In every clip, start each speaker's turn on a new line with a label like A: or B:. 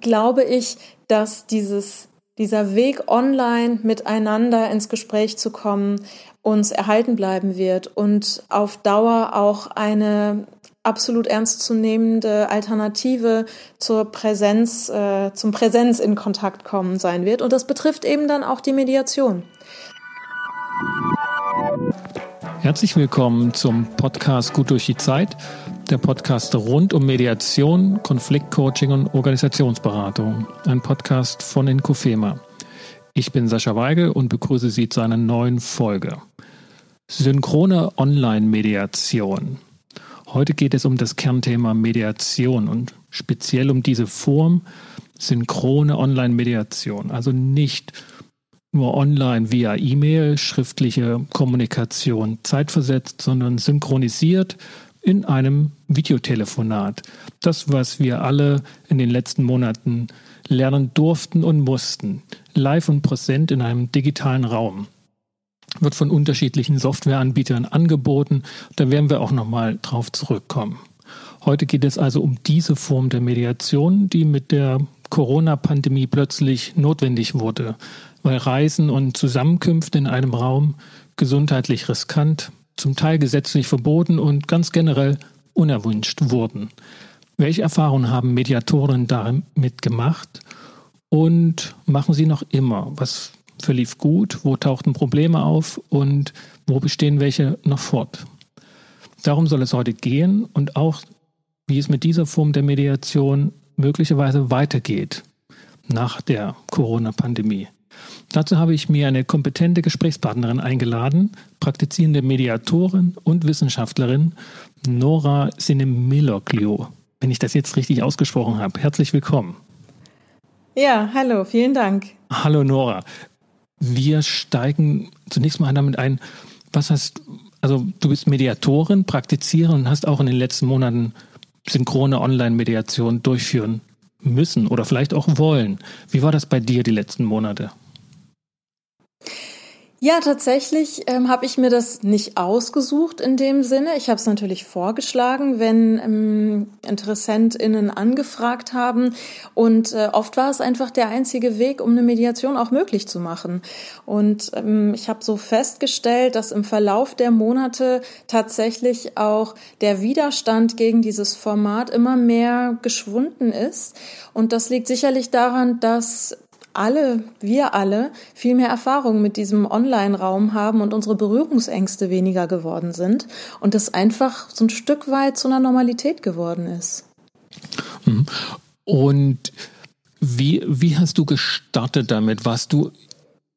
A: glaube ich, dass dieses, dieser Weg online miteinander ins Gespräch zu kommen uns erhalten bleiben wird und auf Dauer auch eine absolut ernstzunehmende Alternative zur Präsenz, äh, zum Präsenz in Kontakt kommen sein wird. Und das betrifft eben dann auch die Mediation.
B: Herzlich willkommen zum Podcast Gut durch die Zeit, der Podcast rund um Mediation, Konfliktcoaching und Organisationsberatung. Ein Podcast von Inkofema. Ich bin Sascha Weigel und begrüße Sie zu einer neuen Folge. Synchrone Online-Mediation. Heute geht es um das Kernthema Mediation und speziell um diese Form synchrone Online-Mediation. Also nicht nur online via E-Mail, schriftliche Kommunikation zeitversetzt, sondern synchronisiert in einem Videotelefonat. Das, was wir alle in den letzten Monaten lernen durften und mussten. Live und präsent in einem digitalen Raum. Wird von unterschiedlichen Softwareanbietern angeboten. Da werden wir auch nochmal drauf zurückkommen. Heute geht es also um diese Form der Mediation, die mit der Corona-Pandemie plötzlich notwendig wurde weil Reisen und Zusammenkünfte in einem Raum gesundheitlich riskant, zum Teil gesetzlich verboten und ganz generell unerwünscht wurden. Welche Erfahrungen haben Mediatoren damit gemacht und machen sie noch immer? Was verlief gut? Wo tauchten Probleme auf und wo bestehen welche noch fort? Darum soll es heute gehen und auch, wie es mit dieser Form der Mediation möglicherweise weitergeht nach der Corona-Pandemie. Dazu habe ich mir eine kompetente Gesprächspartnerin eingeladen, praktizierende Mediatorin und Wissenschaftlerin Nora Sinemiloglio. Wenn ich das jetzt richtig ausgesprochen habe. Herzlich willkommen.
A: Ja, hallo, vielen Dank.
B: Hallo Nora. Wir steigen zunächst mal damit ein, was hast, also du bist Mediatorin, Praktiziererin und hast auch in den letzten Monaten synchrone Online-Mediation durchführen müssen oder vielleicht auch wollen. Wie war das bei dir die letzten Monate?
A: Ja, tatsächlich ähm, habe ich mir das nicht ausgesucht in dem Sinne. Ich habe es natürlich vorgeschlagen, wenn ähm, InteressentInnen angefragt haben. Und äh, oft war es einfach der einzige Weg, um eine Mediation auch möglich zu machen. Und ähm, ich habe so festgestellt, dass im Verlauf der Monate tatsächlich auch der Widerstand gegen dieses Format immer mehr geschwunden ist. Und das liegt sicherlich daran, dass alle, wir alle, viel mehr Erfahrung mit diesem Online-Raum haben und unsere Berührungsängste weniger geworden sind und das einfach so ein Stück weit zu einer Normalität geworden ist.
B: Mhm. Und wie, wie hast du gestartet damit? Warst du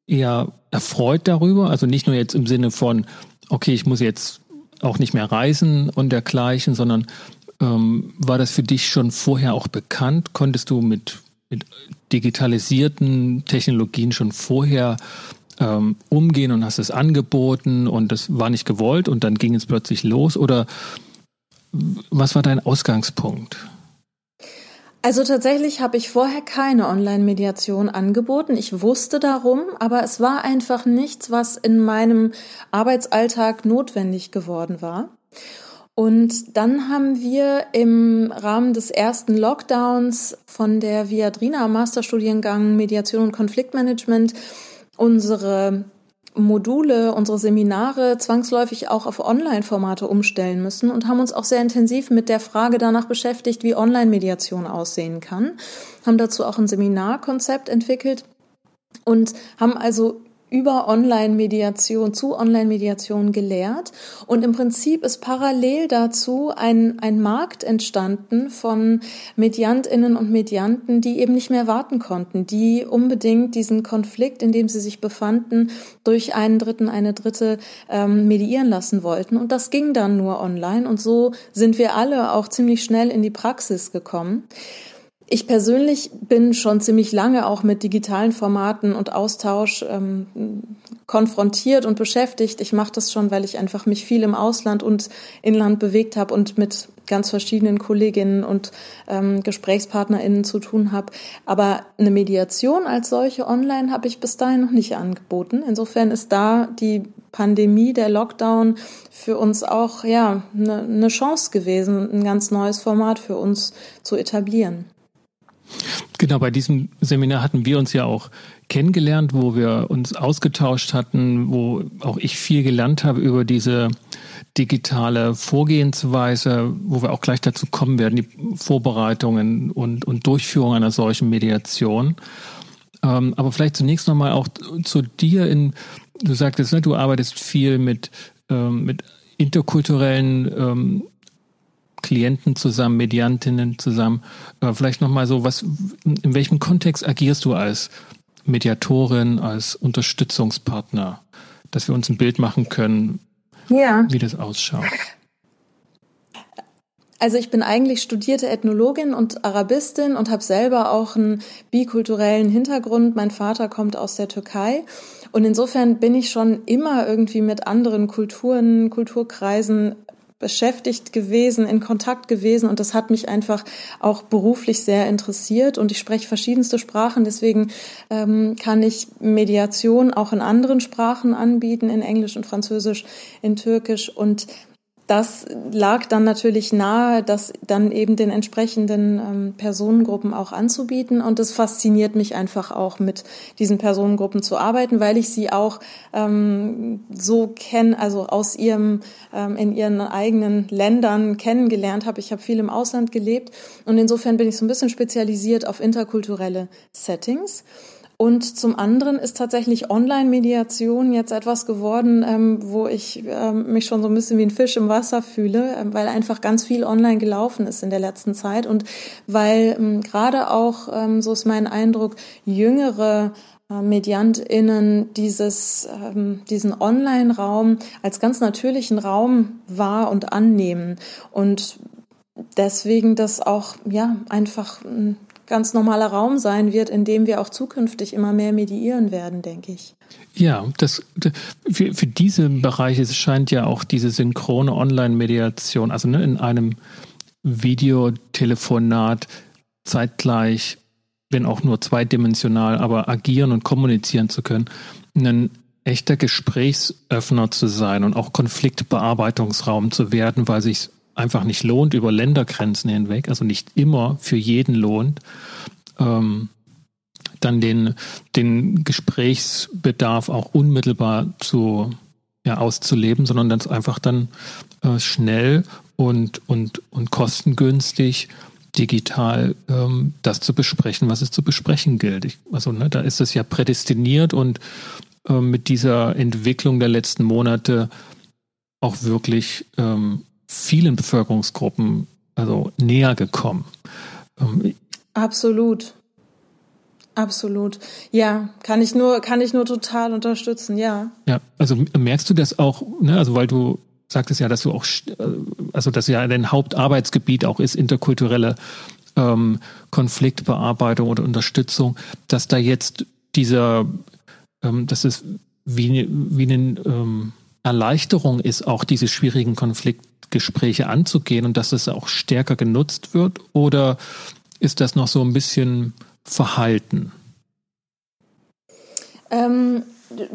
B: eher erfreut darüber? Also nicht nur jetzt im Sinne von, okay, ich muss jetzt auch nicht mehr reisen und dergleichen, sondern ähm, war das für dich schon vorher auch bekannt? Konntest du mit digitalisierten Technologien schon vorher ähm, umgehen und hast es angeboten und das war nicht gewollt und dann ging es plötzlich los? Oder was war dein Ausgangspunkt?
A: Also tatsächlich habe ich vorher keine Online-Mediation angeboten. Ich wusste darum, aber es war einfach nichts, was in meinem Arbeitsalltag notwendig geworden war. Und dann haben wir im Rahmen des ersten Lockdowns von der Viadrina Masterstudiengang Mediation und Konfliktmanagement unsere Module, unsere Seminare zwangsläufig auch auf Online-Formate umstellen müssen und haben uns auch sehr intensiv mit der Frage danach beschäftigt, wie Online-Mediation aussehen kann, haben dazu auch ein Seminarkonzept entwickelt und haben also über Online-Mediation, zu Online-Mediation gelehrt. Und im Prinzip ist parallel dazu ein, ein Markt entstanden von Mediantinnen und Medianten, die eben nicht mehr warten konnten, die unbedingt diesen Konflikt, in dem sie sich befanden, durch einen Dritten, eine Dritte ähm, mediieren lassen wollten. Und das ging dann nur online. Und so sind wir alle auch ziemlich schnell in die Praxis gekommen. Ich persönlich bin schon ziemlich lange auch mit digitalen Formaten und Austausch ähm, konfrontiert und beschäftigt. Ich mache das schon, weil ich einfach mich viel im Ausland und Inland bewegt habe und mit ganz verschiedenen Kolleginnen und ähm, GesprächspartnerInnen zu tun habe. Aber eine Mediation als solche online habe ich bis dahin noch nicht angeboten. Insofern ist da die Pandemie, der Lockdown für uns auch ja eine, eine Chance gewesen, ein ganz neues Format für uns zu etablieren.
B: Genau, bei diesem Seminar hatten wir uns ja auch kennengelernt, wo wir uns ausgetauscht hatten, wo auch ich viel gelernt habe über diese digitale Vorgehensweise, wo wir auch gleich dazu kommen werden, die Vorbereitungen und, und Durchführung einer solchen Mediation. Ähm, aber vielleicht zunächst nochmal auch zu dir in, du sagtest, ne, du arbeitest viel mit, ähm, mit interkulturellen ähm, Klienten zusammen, Mediantinnen zusammen. Äh, vielleicht nochmal so, was, in welchem Kontext agierst du als Mediatorin, als Unterstützungspartner, dass wir uns ein Bild machen können, ja. wie das ausschaut?
A: Also ich bin eigentlich studierte Ethnologin und Arabistin und habe selber auch einen bikulturellen Hintergrund. Mein Vater kommt aus der Türkei und insofern bin ich schon immer irgendwie mit anderen Kulturen, Kulturkreisen beschäftigt gewesen, in Kontakt gewesen und das hat mich einfach auch beruflich sehr interessiert und ich spreche verschiedenste Sprachen, deswegen ähm, kann ich Mediation auch in anderen Sprachen anbieten, in Englisch und Französisch, in Türkisch und das lag dann natürlich nahe, das dann eben den entsprechenden ähm, Personengruppen auch anzubieten. Und es fasziniert mich einfach auch mit diesen Personengruppen zu arbeiten, weil ich sie auch ähm, so kenne, also aus ihrem, ähm, in ihren eigenen Ländern kennengelernt habe. Ich habe viel im Ausland gelebt und insofern bin ich so ein bisschen spezialisiert auf interkulturelle Settings. Und zum anderen ist tatsächlich Online-Mediation jetzt etwas geworden, ähm, wo ich ähm, mich schon so ein bisschen wie ein Fisch im Wasser fühle, ähm, weil einfach ganz viel online gelaufen ist in der letzten Zeit. Und weil ähm, gerade auch, ähm, so ist mein Eindruck, jüngere äh, MediantInnen dieses, ähm, diesen Online-Raum als ganz natürlichen Raum wahr und annehmen. Und deswegen das auch ja einfach ganz normaler Raum sein wird, in dem wir auch zukünftig immer mehr mediieren werden, denke ich.
B: Ja, das für, für diese Bereiche scheint ja auch diese synchrone Online-Mediation, also ne, in einem Videotelefonat zeitgleich, wenn auch nur zweidimensional, aber agieren und kommunizieren zu können, ein echter Gesprächsöffner zu sein und auch Konfliktbearbeitungsraum zu werden, weil sich einfach nicht lohnt über Ländergrenzen hinweg, also nicht immer für jeden lohnt, ähm, dann den, den Gesprächsbedarf auch unmittelbar zu, ja, auszuleben, sondern das einfach dann äh, schnell und, und, und kostengünstig digital ähm, das zu besprechen, was es zu besprechen gilt. Ich, also ne, da ist es ja prädestiniert und äh, mit dieser Entwicklung der letzten Monate auch wirklich ähm, vielen Bevölkerungsgruppen also näher gekommen.
A: Ähm, Absolut. Absolut. Ja, kann ich nur, kann ich nur total unterstützen, ja.
B: Ja, also merkst du das auch, ne, also weil du sagtest ja, dass du auch, äh, also dass ja dein Hauptarbeitsgebiet auch ist, interkulturelle ähm, Konfliktbearbeitung oder Unterstützung, dass da jetzt dieser, ähm, dass es wie, wie eine ähm, Erleichterung ist, auch diese schwierigen Konflikte Gespräche anzugehen und dass es auch stärker genutzt wird? Oder ist das noch so ein bisschen verhalten?
A: Ähm,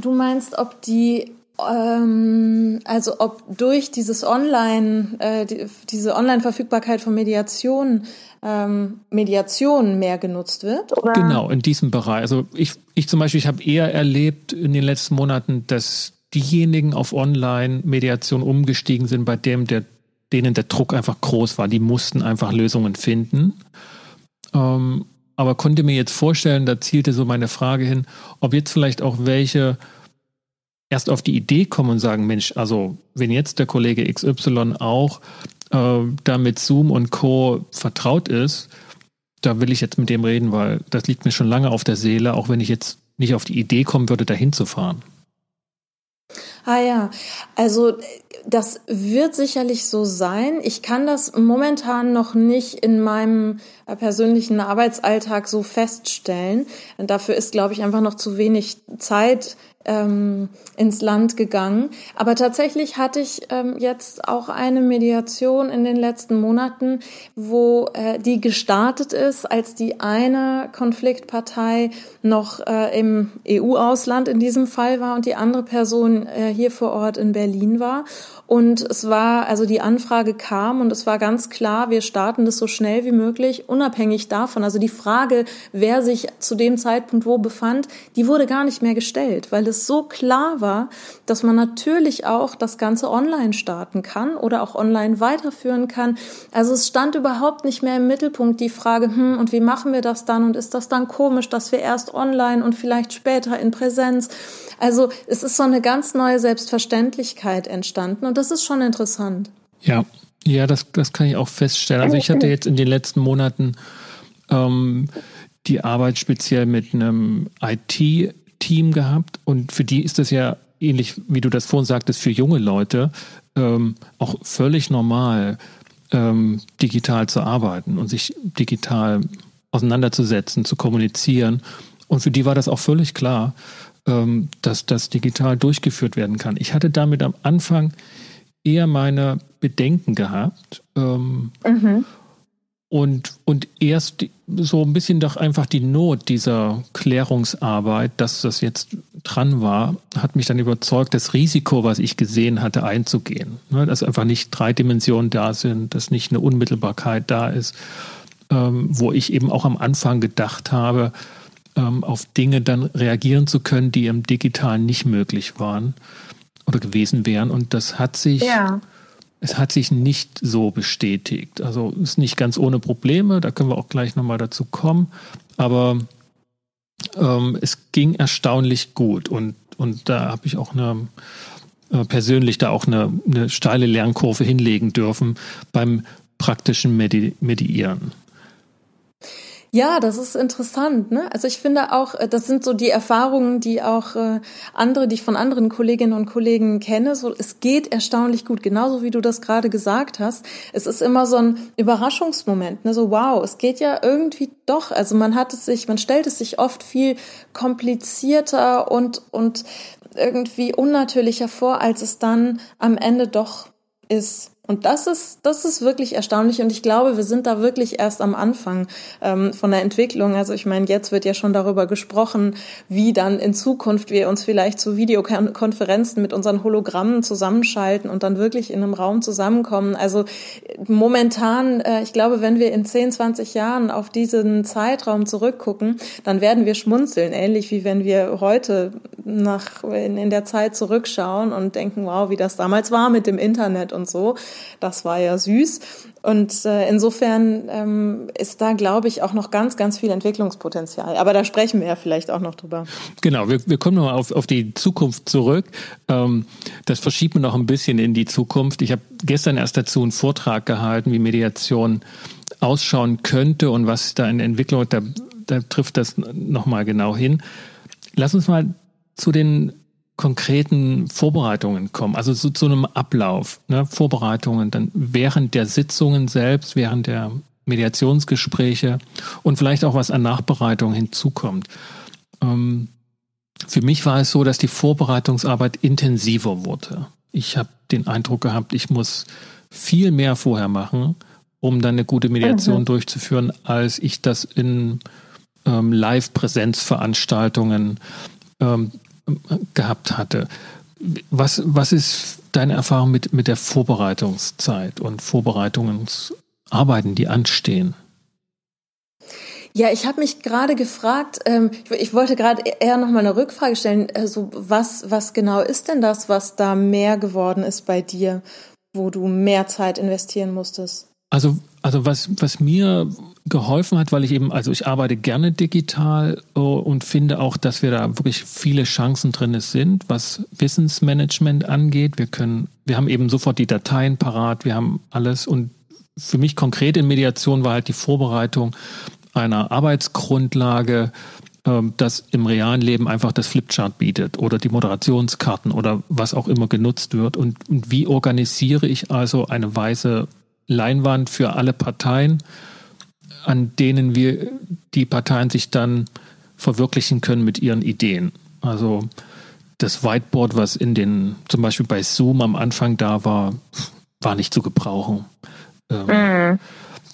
A: du meinst, ob die ähm, also ob durch dieses Online, äh, die, diese Online-Verfügbarkeit von Mediation ähm, Mediation mehr genutzt wird?
B: Oder? Genau, in diesem Bereich. Also ich, ich zum Beispiel, ich habe eher erlebt in den letzten Monaten, dass diejenigen auf Online-Mediation umgestiegen sind, bei dem der, denen der Druck einfach groß war. Die mussten einfach Lösungen finden. Ähm, aber konnte mir jetzt vorstellen, da zielte so meine Frage hin, ob jetzt vielleicht auch welche erst auf die Idee kommen und sagen, Mensch, also wenn jetzt der Kollege XY auch äh, da mit Zoom und Co. vertraut ist, da will ich jetzt mit dem reden, weil das liegt mir schon lange auf der Seele, auch wenn ich jetzt nicht auf die Idee kommen würde, dahin zu fahren.
A: Ah ja, also das wird sicherlich so sein. Ich kann das momentan noch nicht in meinem äh, persönlichen Arbeitsalltag so feststellen. Dafür ist, glaube ich, einfach noch zu wenig Zeit ähm, ins Land gegangen. Aber tatsächlich hatte ich ähm, jetzt auch eine Mediation in den letzten Monaten, wo äh, die gestartet ist, als die eine Konfliktpartei noch äh, im EU-Ausland in diesem Fall war und die andere Person äh, hier vor Ort in Berlin war. Und es war, also die Anfrage kam und es war ganz klar, wir starten das so schnell wie möglich, unabhängig davon. Also die Frage, wer sich zu dem Zeitpunkt wo befand, die wurde gar nicht mehr gestellt, weil es so klar war, dass man natürlich auch das Ganze online starten kann oder auch online weiterführen kann. Also es stand überhaupt nicht mehr im Mittelpunkt die Frage, hm, und wie machen wir das dann? Und ist das dann komisch, dass wir erst online und vielleicht später in Präsenz? Also es ist so eine ganz neue Selbstverständlichkeit entstanden und das ist schon interessant.
B: Ja, ja, das, das kann ich auch feststellen. Also ich hatte jetzt in den letzten Monaten ähm, die Arbeit speziell mit einem IT-Team gehabt und für die ist das ja ähnlich, wie du das vorhin sagtest, für junge Leute ähm, auch völlig normal, ähm, digital zu arbeiten und sich digital auseinanderzusetzen, zu kommunizieren. Und für die war das auch völlig klar, ähm, dass das digital durchgeführt werden kann. Ich hatte damit am Anfang eher meine Bedenken gehabt. Ähm, mhm. Und, und erst so ein bisschen doch einfach die Not dieser Klärungsarbeit, dass das jetzt dran war, hat mich dann überzeugt, das Risiko, was ich gesehen hatte, einzugehen. Ne, dass einfach nicht drei Dimensionen da sind, dass nicht eine Unmittelbarkeit da ist, ähm, wo ich eben auch am Anfang gedacht habe, ähm, auf Dinge dann reagieren zu können, die im Digitalen nicht möglich waren oder gewesen wären. Und das hat sich, ja. Es hat sich nicht so bestätigt. Also ist nicht ganz ohne Probleme, da können wir auch gleich nochmal dazu kommen. Aber ähm, es ging erstaunlich gut und, und da habe ich auch eine äh, persönlich da auch eine, eine steile Lernkurve hinlegen dürfen beim praktischen Medi Mediieren.
A: Ja, das ist interessant. Ne? Also ich finde auch, äh, das sind so die Erfahrungen, die auch äh, andere, die ich von anderen Kolleginnen und Kollegen kenne. So, es geht erstaunlich gut, genauso wie du das gerade gesagt hast. Es ist immer so ein Überraschungsmoment. Ne? So wow, es geht ja irgendwie doch. Also man hat es sich, man stellt es sich oft viel komplizierter und und irgendwie unnatürlicher vor, als es dann am Ende doch ist. Und das ist, das ist wirklich erstaunlich. Und ich glaube, wir sind da wirklich erst am Anfang ähm, von der Entwicklung. Also ich meine, jetzt wird ja schon darüber gesprochen, wie dann in Zukunft wir uns vielleicht zu Videokonferenzen mit unseren Hologrammen zusammenschalten und dann wirklich in einem Raum zusammenkommen. Also momentan, äh, ich glaube, wenn wir in 10, 20 Jahren auf diesen Zeitraum zurückgucken, dann werden wir schmunzeln, ähnlich wie wenn wir heute nach, in, in der Zeit zurückschauen und denken, wow, wie das damals war mit dem Internet und so. Das war ja süß. Und äh, insofern ähm, ist da, glaube ich, auch noch ganz, ganz viel Entwicklungspotenzial. Aber da sprechen wir ja vielleicht auch noch drüber.
B: Genau, wir, wir kommen nochmal auf, auf die Zukunft zurück. Ähm, das verschiebt man noch ein bisschen in die Zukunft. Ich habe gestern erst dazu einen Vortrag gehalten, wie Mediation ausschauen könnte und was da in Entwicklung, da, da trifft das nochmal genau hin. Lass uns mal zu den konkreten Vorbereitungen kommen, also so zu einem Ablauf, ne? Vorbereitungen dann während der Sitzungen selbst, während der Mediationsgespräche und vielleicht auch was an Nachbereitung hinzukommt. Ähm, für mich war es so, dass die Vorbereitungsarbeit intensiver wurde. Ich habe den Eindruck gehabt, ich muss viel mehr vorher machen, um dann eine gute Mediation mhm. durchzuführen, als ich das in ähm, Live-Präsenzveranstaltungen ähm, gehabt hatte. Was, was ist deine Erfahrung mit, mit der Vorbereitungszeit und Vorbereitungsarbeiten, die anstehen?
A: Ja, ich habe mich gerade gefragt, ähm, ich, ich, wollte gerade eher noch mal eine Rückfrage stellen, also was, was genau ist denn das, was da mehr geworden ist bei dir, wo du mehr Zeit investieren musstest?
B: Also, also was, was mir geholfen hat, weil ich eben, also ich arbeite gerne digital uh, und finde auch, dass wir da wirklich viele Chancen drin sind, was Wissensmanagement angeht. Wir können, wir haben eben sofort die Dateien parat, wir haben alles und für mich konkret in Mediation war halt die Vorbereitung einer Arbeitsgrundlage, ähm, das im realen Leben einfach das Flipchart bietet oder die Moderationskarten oder was auch immer genutzt wird. Und, und wie organisiere ich also eine weiße Leinwand für alle Parteien, an denen wir die Parteien sich dann verwirklichen können mit ihren Ideen. Also das Whiteboard, was in den, zum Beispiel bei Zoom am Anfang da war, war nicht zu gebrauchen. Ähm, mhm.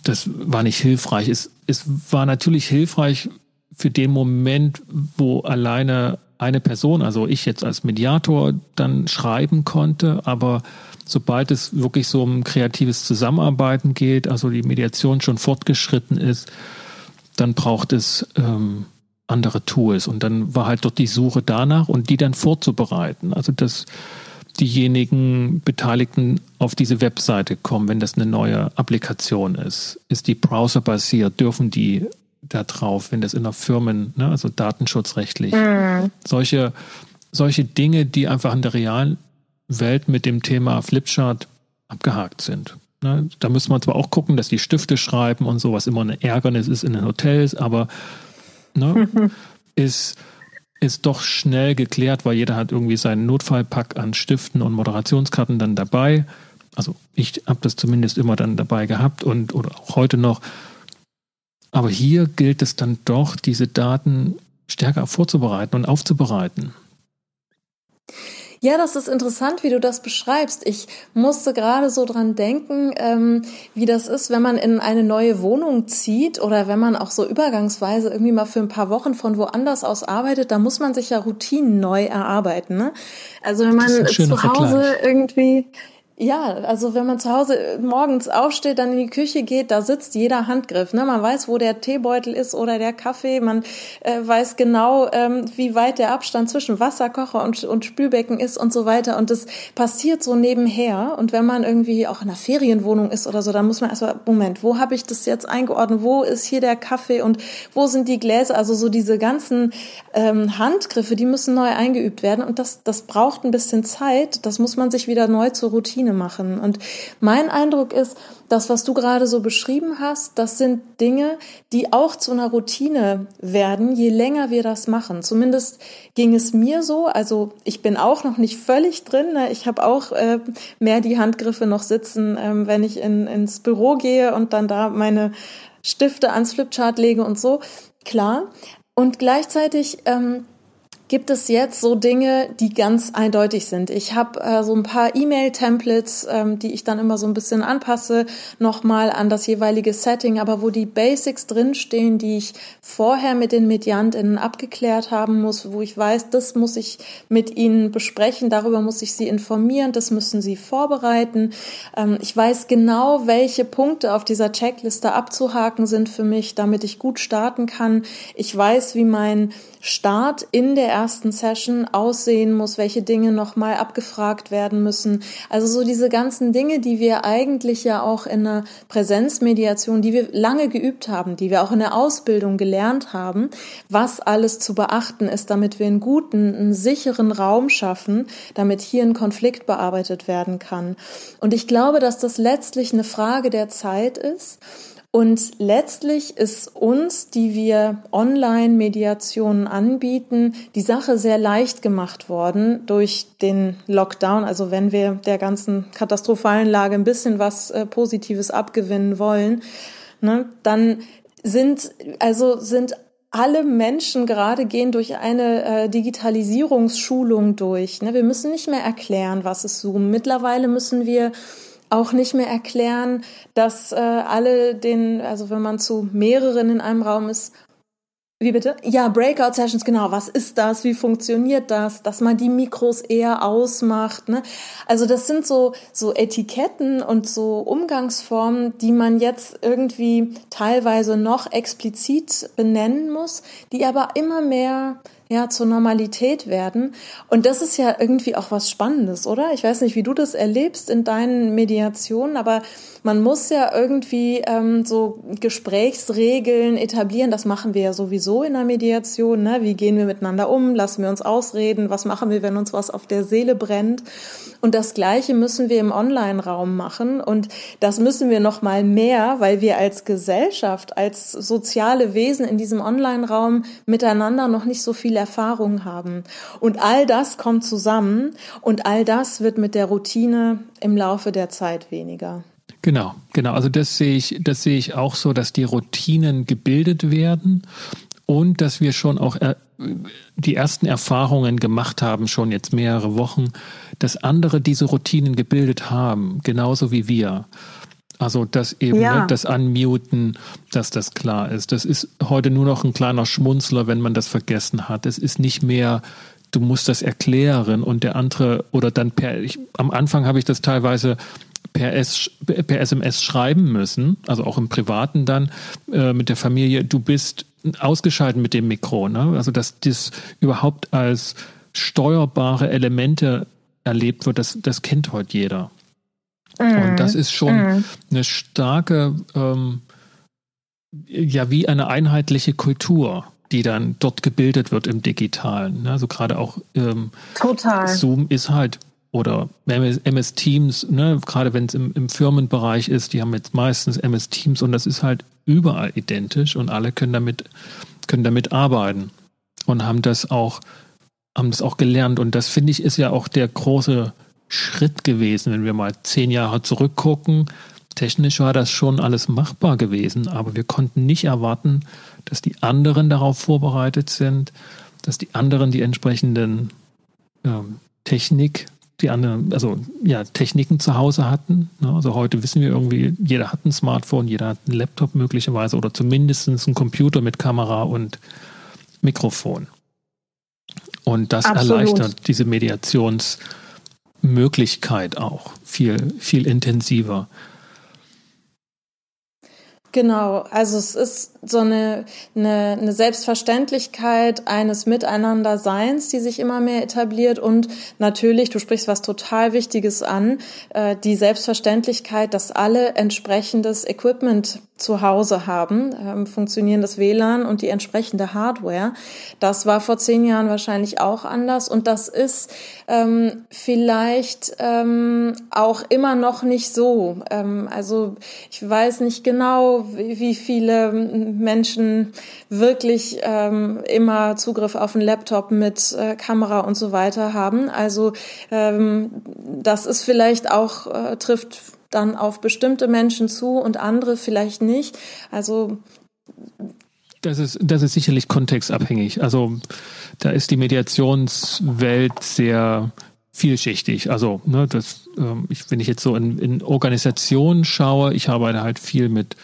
B: Das war nicht hilfreich. Es, es war natürlich hilfreich für den Moment, wo alleine eine Person, also ich jetzt als Mediator, dann schreiben konnte, aber sobald es wirklich so um kreatives Zusammenarbeiten geht, also die Mediation schon fortgeschritten ist, dann braucht es ähm, andere Tools. Und dann war halt dort die Suche danach und die dann vorzubereiten. Also dass diejenigen Beteiligten auf diese Webseite kommen, wenn das eine neue Applikation ist. Ist die browserbasiert? Dürfen die da drauf, wenn das in der Firmen, ne, also datenschutzrechtlich, mhm. solche, solche Dinge, die einfach in der realen Welt mit dem Thema Flipchart abgehakt sind. Ne, da müssen wir zwar auch gucken, dass die Stifte schreiben und so, was immer ein Ärgernis ist in den Hotels, aber ne, ist, ist doch schnell geklärt, weil jeder hat irgendwie seinen Notfallpack an Stiften und Moderationskarten dann dabei. Also ich habe das zumindest immer dann dabei gehabt und oder auch heute noch. Aber hier gilt es dann doch, diese Daten stärker vorzubereiten und aufzubereiten.
A: Ja, das ist interessant, wie du das beschreibst. Ich musste gerade so dran denken, ähm, wie das ist, wenn man in eine neue Wohnung zieht oder wenn man auch so übergangsweise irgendwie mal für ein paar Wochen von woanders aus arbeitet, da muss man sich ja Routinen neu erarbeiten. Ne? Also wenn man zu Hause Vergleich. irgendwie ja, also wenn man zu Hause morgens aufsteht, dann in die Küche geht, da sitzt jeder Handgriff. Ne? Man weiß, wo der Teebeutel ist oder der Kaffee. Man äh, weiß genau, ähm, wie weit der Abstand zwischen Wasserkocher und, und Spülbecken ist und so weiter. Und das passiert so nebenher. Und wenn man irgendwie auch in einer Ferienwohnung ist oder so, dann muss man erstmal, Moment, wo habe ich das jetzt eingeordnet? Wo ist hier der Kaffee und wo sind die Gläser? Also so diese ganzen ähm, Handgriffe, die müssen neu eingeübt werden. Und das, das braucht ein bisschen Zeit. Das muss man sich wieder neu zur Routine Routine machen. Und mein Eindruck ist, das, was du gerade so beschrieben hast, das sind Dinge, die auch zu einer Routine werden, je länger wir das machen. Zumindest ging es mir so. Also ich bin auch noch nicht völlig drin. Ne? Ich habe auch äh, mehr die Handgriffe noch sitzen, ähm, wenn ich in, ins Büro gehe und dann da meine Stifte ans Flipchart lege und so. Klar. Und gleichzeitig ähm, gibt es jetzt so Dinge, die ganz eindeutig sind. Ich habe äh, so ein paar E-Mail-Templates, ähm, die ich dann immer so ein bisschen anpasse, nochmal an das jeweilige Setting, aber wo die Basics drinstehen, die ich vorher mit den MediantInnen abgeklärt haben muss, wo ich weiß, das muss ich mit ihnen besprechen, darüber muss ich sie informieren, das müssen sie vorbereiten. Ähm, ich weiß genau, welche Punkte auf dieser Checkliste abzuhaken sind für mich, damit ich gut starten kann. Ich weiß, wie mein Start in der ersten Session aussehen muss, welche Dinge nochmal abgefragt werden müssen. Also so diese ganzen Dinge, die wir eigentlich ja auch in einer Präsenzmediation, die wir lange geübt haben, die wir auch in der Ausbildung gelernt haben, was alles zu beachten ist, damit wir einen guten, einen sicheren Raum schaffen, damit hier ein Konflikt bearbeitet werden kann. Und ich glaube, dass das letztlich eine Frage der Zeit ist und letztlich ist uns, die wir Online-Mediationen anbieten, die Sache sehr leicht gemacht worden durch den Lockdown. Also wenn wir der ganzen katastrophalen Lage ein bisschen was äh, Positives abgewinnen wollen, ne, dann sind, also sind alle Menschen gerade gehen durch eine äh, Digitalisierungsschulung durch. Ne? Wir müssen nicht mehr erklären, was ist Zoom. Mittlerweile müssen wir auch nicht mehr erklären, dass äh, alle den, also wenn man zu mehreren in einem Raum ist, wie bitte? Ja, Breakout Sessions, genau. Was ist das? Wie funktioniert das? Dass man die Mikros eher ausmacht. Ne? Also das sind so so Etiketten und so Umgangsformen, die man jetzt irgendwie teilweise noch explizit benennen muss, die aber immer mehr ja, zur Normalität werden. Und das ist ja irgendwie auch was Spannendes, oder? Ich weiß nicht, wie du das erlebst in deinen Mediationen, aber man muss ja irgendwie ähm, so Gesprächsregeln etablieren. Das machen wir ja sowieso in der Mediation. Ne? Wie gehen wir miteinander um? Lassen wir uns ausreden? Was machen wir, wenn uns was auf der Seele brennt? Und das Gleiche müssen wir im Online-Raum machen. Und das müssen wir noch mal mehr, weil wir als Gesellschaft, als soziale Wesen in diesem Online-Raum miteinander noch nicht so viel Erfahrung haben. Und all das kommt zusammen und all das wird mit der Routine im Laufe der Zeit weniger.
B: Genau, genau. Also das sehe ich, das sehe ich auch so, dass die Routinen gebildet werden und dass wir schon auch äh, die ersten Erfahrungen gemacht haben, schon jetzt mehrere Wochen, dass andere diese Routinen gebildet haben, genauso wie wir. Also dass eben ja. ne, das Unmuten, dass das klar ist. Das ist heute nur noch ein kleiner Schmunzler, wenn man das vergessen hat. Es ist nicht mehr, du musst das erklären und der andere oder dann per. Ich, am Anfang habe ich das teilweise per, S, per SMS schreiben müssen, also auch im Privaten dann äh, mit der Familie. Du bist ausgeschaltet mit dem Mikro. Ne? Also dass das überhaupt als steuerbare Elemente erlebt wird, das, das kennt heute jeder. Mm. Und das ist schon mm. eine starke, ähm, ja, wie eine einheitliche Kultur, die dann dort gebildet wird im Digitalen. Ne? Also gerade auch ähm,
A: Total.
B: Zoom ist halt oder MS Teams, ne, gerade wenn es im, im Firmenbereich ist, die haben jetzt meistens MS Teams und das ist halt überall identisch und alle können damit, können damit arbeiten und haben das auch, haben das auch gelernt. Und das finde ich ist ja auch der große Schritt gewesen, wenn wir mal zehn Jahre zurückgucken. Technisch war das schon alles machbar gewesen, aber wir konnten nicht erwarten, dass die anderen darauf vorbereitet sind, dass die anderen die entsprechenden ähm, Technik die anderen, also ja, Techniken zu Hause hatten. Ne? Also heute wissen wir irgendwie, jeder hat ein Smartphone, jeder hat einen Laptop möglicherweise oder zumindest einen Computer mit Kamera und Mikrofon. Und das Absolut. erleichtert diese Mediationsmöglichkeit auch viel, viel intensiver.
A: Genau, also es ist so eine, eine, eine Selbstverständlichkeit eines Miteinanderseins, die sich immer mehr etabliert und natürlich, du sprichst was total Wichtiges an, äh, die Selbstverständlichkeit, dass alle entsprechendes Equipment zu Hause haben, ähm, funktionierendes WLAN und die entsprechende Hardware. Das war vor zehn Jahren wahrscheinlich auch anders und das ist ähm, vielleicht ähm, auch immer noch nicht so. Ähm, also ich weiß nicht genau, wie, wie viele Menschen wirklich ähm, immer Zugriff auf einen Laptop mit äh, Kamera und so weiter haben. Also ähm, das ist vielleicht auch äh, trifft dann auf bestimmte Menschen zu und andere vielleicht nicht. Also
B: das ist, das ist sicherlich kontextabhängig. Also da ist die Mediationswelt sehr vielschichtig. Also, ne, das, ähm, ich, wenn ich jetzt so in, in Organisationen schaue, ich arbeite halt viel mit,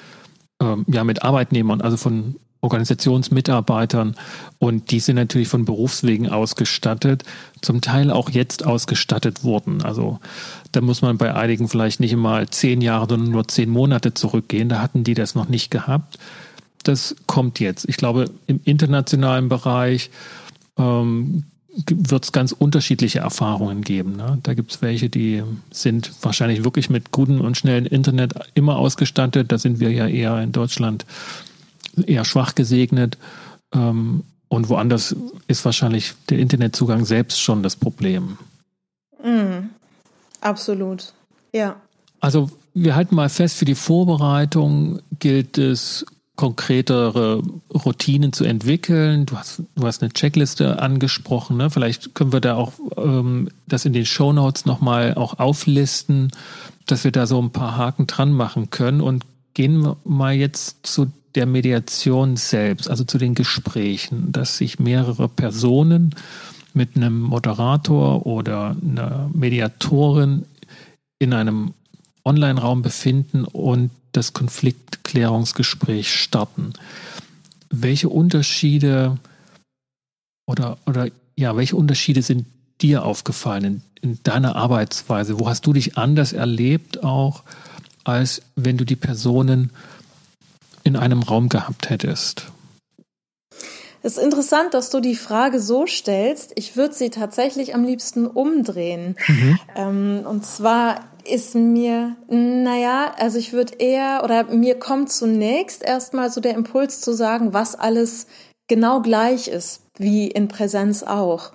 B: ähm, ja, mit Arbeitnehmern, also von Organisationsmitarbeitern und die sind natürlich von Berufswegen ausgestattet, zum Teil auch jetzt ausgestattet wurden. Also da muss man bei einigen vielleicht nicht immer zehn Jahre, sondern nur zehn Monate zurückgehen. Da hatten die das noch nicht gehabt. Das kommt jetzt. Ich glaube, im internationalen Bereich ähm, wird es ganz unterschiedliche Erfahrungen geben. Ne? Da gibt es welche, die sind wahrscheinlich wirklich mit gutem und schnellen Internet immer ausgestattet. Da sind wir ja eher in Deutschland eher schwach gesegnet. Ähm, und woanders ist wahrscheinlich der Internetzugang selbst schon das Problem.
A: Mm, absolut, ja.
B: Also wir halten mal fest, für die Vorbereitung gilt es, konkretere Routinen zu entwickeln. Du hast, du hast eine Checkliste angesprochen. Ne? Vielleicht können wir da auch ähm, das in den Show Notes nochmal auch auflisten, dass wir da so ein paar Haken dran machen können und gehen wir mal jetzt zu der Mediation selbst, also zu den Gesprächen, dass sich mehrere Personen mit einem Moderator oder einer Mediatorin in einem Online-Raum befinden und das Konfliktklärungsgespräch starten. Welche Unterschiede oder, oder ja, welche Unterschiede sind dir aufgefallen in, in deiner Arbeitsweise? Wo hast du dich anders erlebt auch, als wenn du die Personen in einem Raum gehabt hättest?
A: Es ist interessant, dass du die Frage so stellst. Ich würde sie tatsächlich am liebsten umdrehen. Mhm. Ähm, und zwar ist mir, naja, also ich würde eher, oder mir kommt zunächst erstmal so der Impuls zu sagen, was alles genau gleich ist wie in Präsenz auch.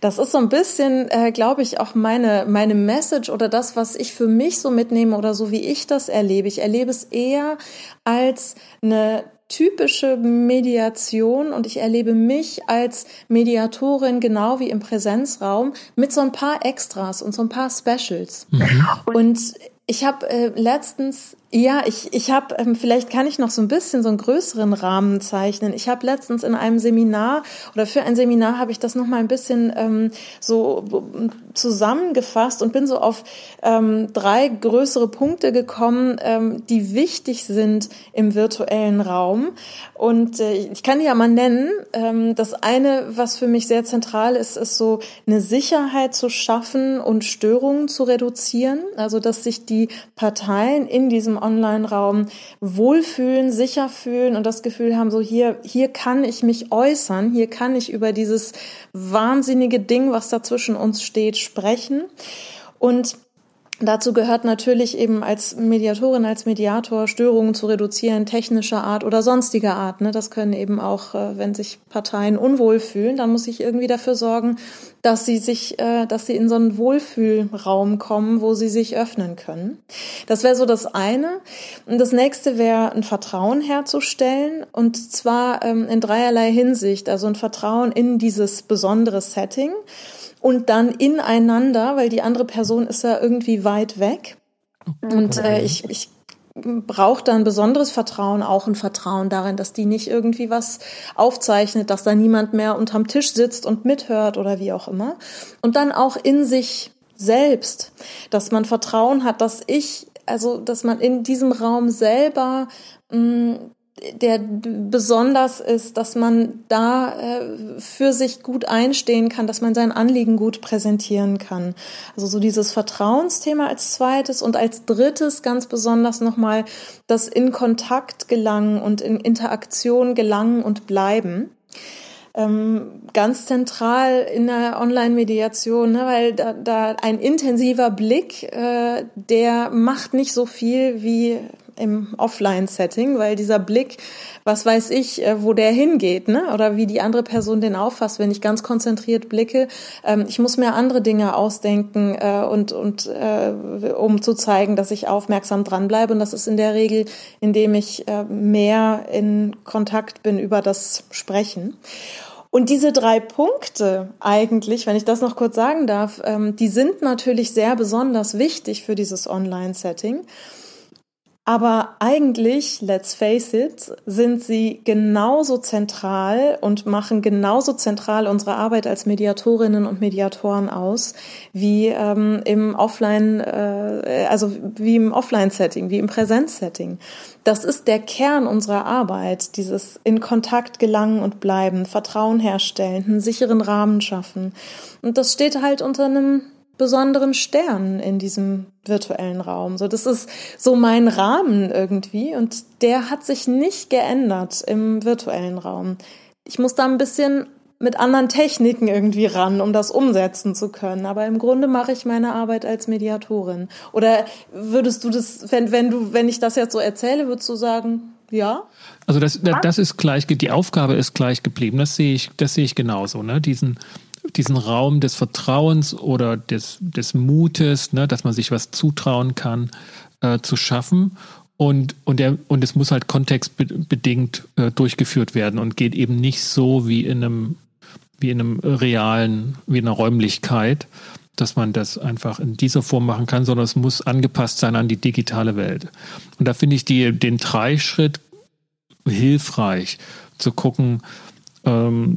A: Das ist so ein bisschen, äh, glaube ich, auch meine meine Message oder das, was ich für mich so mitnehme oder so wie ich das erlebe. Ich erlebe es eher als eine typische Mediation und ich erlebe mich als Mediatorin genau wie im Präsenzraum mit so ein paar Extras und so ein paar Specials. Mhm. Und ich habe äh, letztens Ja, ich, ich habe, ähm, vielleicht kann ich noch so ein bisschen so einen größeren Rahmen zeichnen. Ich habe letztens in einem Seminar oder für ein Seminar habe ich das noch mal ein bisschen ähm, so zusammengefasst und bin so auf ähm, drei größere Punkte gekommen, ähm, die wichtig sind im virtuellen Raum. Und äh, ich kann die ja mal nennen. Ähm, das eine, was für mich sehr zentral ist, ist so eine Sicherheit zu schaffen und Störungen zu reduzieren. Also dass sich die Parteien in diesem Online-Raum wohlfühlen, sicher fühlen und das Gefühl haben, so hier, hier kann ich mich äußern, hier kann ich über dieses wahnsinnige Ding, was da zwischen uns steht, sprechen. Und Dazu gehört natürlich eben als Mediatorin, als Mediator Störungen zu reduzieren, technischer Art oder sonstiger Art. Ne? Das können eben auch, äh, wenn sich Parteien unwohl fühlen, dann muss ich irgendwie dafür sorgen, dass sie sich, äh, dass sie in so einen Wohlfühlraum kommen, wo sie sich öffnen können. Das wäre so das eine. Und das nächste wäre ein Vertrauen herzustellen und zwar ähm, in dreierlei Hinsicht. Also ein Vertrauen in dieses besondere Setting und dann ineinander, weil die andere Person ist ja irgendwie weit weg. Und äh, ich, ich brauche da ein besonderes Vertrauen, auch ein Vertrauen darin, dass die nicht irgendwie was aufzeichnet, dass da niemand mehr unterm Tisch sitzt und mithört oder wie auch immer. Und dann auch in sich selbst, dass man Vertrauen hat, dass ich, also dass man in diesem Raum selber mh, mm, der besonders ist, dass man da äh, für sich gut einstehen kann, dass man sein Anliegen gut präsentieren kann. Also so dieses Vertrauensthema als zweites und als drittes ganz besonders nochmal das in Kontakt gelangen und in Interaktion gelangen und bleiben. Ähm, ganz zentral in der Online-Mediation, ne, weil da, da ein intensiver Blick, äh, der macht nicht so viel wie im Offline-Setting, weil dieser Blick, was weiß ich, äh, wo der hingeht, ne? Oder wie die andere Person den auffasst, wenn ich ganz konzentriert blicke. Ähm, ich muss mir andere Dinge ausdenken äh, und und äh, um zu zeigen, dass ich aufmerksam dranbleibe. Und das ist in der Regel, indem ich äh, mehr in Kontakt bin über das Sprechen. Und diese drei Punkte eigentlich, wenn ich das noch kurz sagen darf, ähm, die sind natürlich sehr besonders wichtig für dieses Online-Setting. Aber eigentlich, let's face it, sind sie genauso zentral und machen genauso zentral unsere Arbeit als Mediatorinnen und Mediatoren aus, wie ähm, im Offline, äh, also wie im Offline-Setting, wie im Präsenz-Setting. Das ist der Kern unserer Arbeit, dieses in Kontakt gelangen und bleiben, Vertrauen herstellen, einen sicheren Rahmen schaffen. Und das steht halt unter einem besonderen Stern in diesem virtuellen Raum. So, das ist so mein Rahmen irgendwie und der hat sich nicht geändert im virtuellen Raum. Ich muss da ein bisschen mit anderen Techniken irgendwie ran, um das umsetzen zu können. Aber im Grunde mache ich meine Arbeit als Mediatorin. Oder würdest du das, wenn, wenn du, wenn ich das jetzt so erzähle, würdest du sagen, ja?
B: Also das, das ist gleich, die Aufgabe ist gleich geblieben. Das sehe ich, das sehe ich genauso, ne? Diesen, diesen Raum des Vertrauens oder des, des Mutes, ne, dass man sich was zutrauen kann, äh, zu schaffen. Und, und, der, und es muss halt kontextbedingt äh, durchgeführt werden und geht eben nicht so wie in einem, wie in einem realen, wie in einer Räumlichkeit, dass man das einfach in dieser Form machen kann, sondern es muss angepasst sein an die digitale Welt. Und da finde ich die, den Dreischritt hilfreich, zu gucken,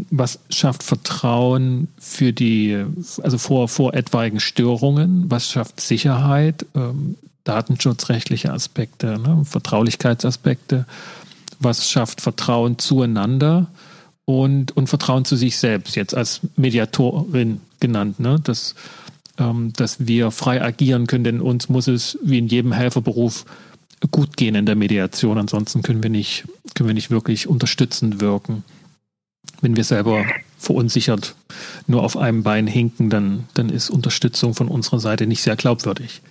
B: was schafft Vertrauen für die, also vor, vor etwaigen Störungen? Was schafft Sicherheit? Ähm, datenschutzrechtliche Aspekte, ne? Vertraulichkeitsaspekte. Was schafft Vertrauen zueinander? Und, und Vertrauen zu sich selbst, jetzt als Mediatorin genannt, ne? dass, ähm, dass wir frei agieren können, denn uns muss es wie in jedem Helferberuf gut gehen in der Mediation, ansonsten können wir nicht, können wir nicht wirklich unterstützend wirken wenn wir selber verunsichert nur auf einem Bein hinken, dann, dann ist Unterstützung von unserer Seite nicht sehr glaubwürdig.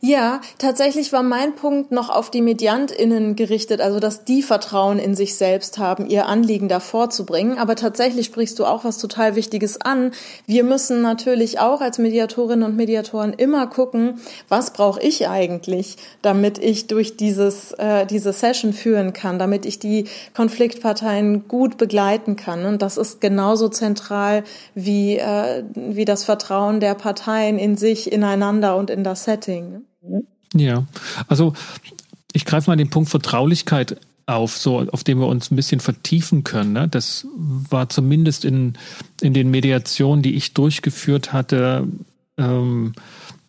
A: Ja, tatsächlich war mein Punkt noch auf die MediantInnen gerichtet, also dass die Vertrauen in sich selbst haben, ihr Anliegen da vorzubringen. Aber tatsächlich sprichst du auch was total Wichtiges an. Wir müssen natürlich auch als Mediatorinnen und Mediatoren immer gucken, was brauche ich eigentlich, damit ich durch dieses, äh, diese Session führen kann, damit ich die Konfliktparteien gut begleiten kann. Und das ist genauso zentral wie, äh, wie das Vertrauen der Parteien in sich, ineinander und in das Setting.
B: Ja, also ich greife mal den Punkt Vertraulichkeit auf, so auf dem wir uns ein bisschen vertiefen können. Ne? Das war zumindest in, in den Mediationen, die ich durchgeführt hatte, ähm,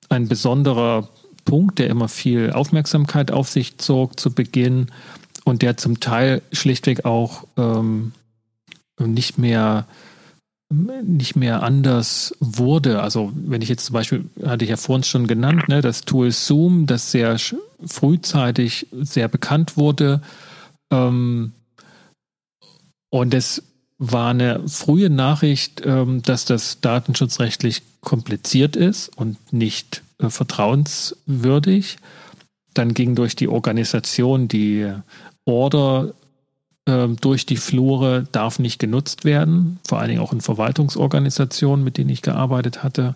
B: ein besonderer Punkt, der immer viel Aufmerksamkeit auf sich zog zu Beginn und der zum Teil schlichtweg auch ähm, nicht mehr nicht mehr anders wurde. Also wenn ich jetzt zum Beispiel, hatte ich ja vorhin schon genannt, ne, das Tool Zoom, das sehr frühzeitig sehr bekannt wurde. Ähm, und es war eine frühe Nachricht, ähm, dass das datenschutzrechtlich kompliziert ist und nicht äh, vertrauenswürdig. Dann ging durch die Organisation die Order durch die Flure darf nicht genutzt werden, vor allen Dingen auch in Verwaltungsorganisationen, mit denen ich gearbeitet hatte.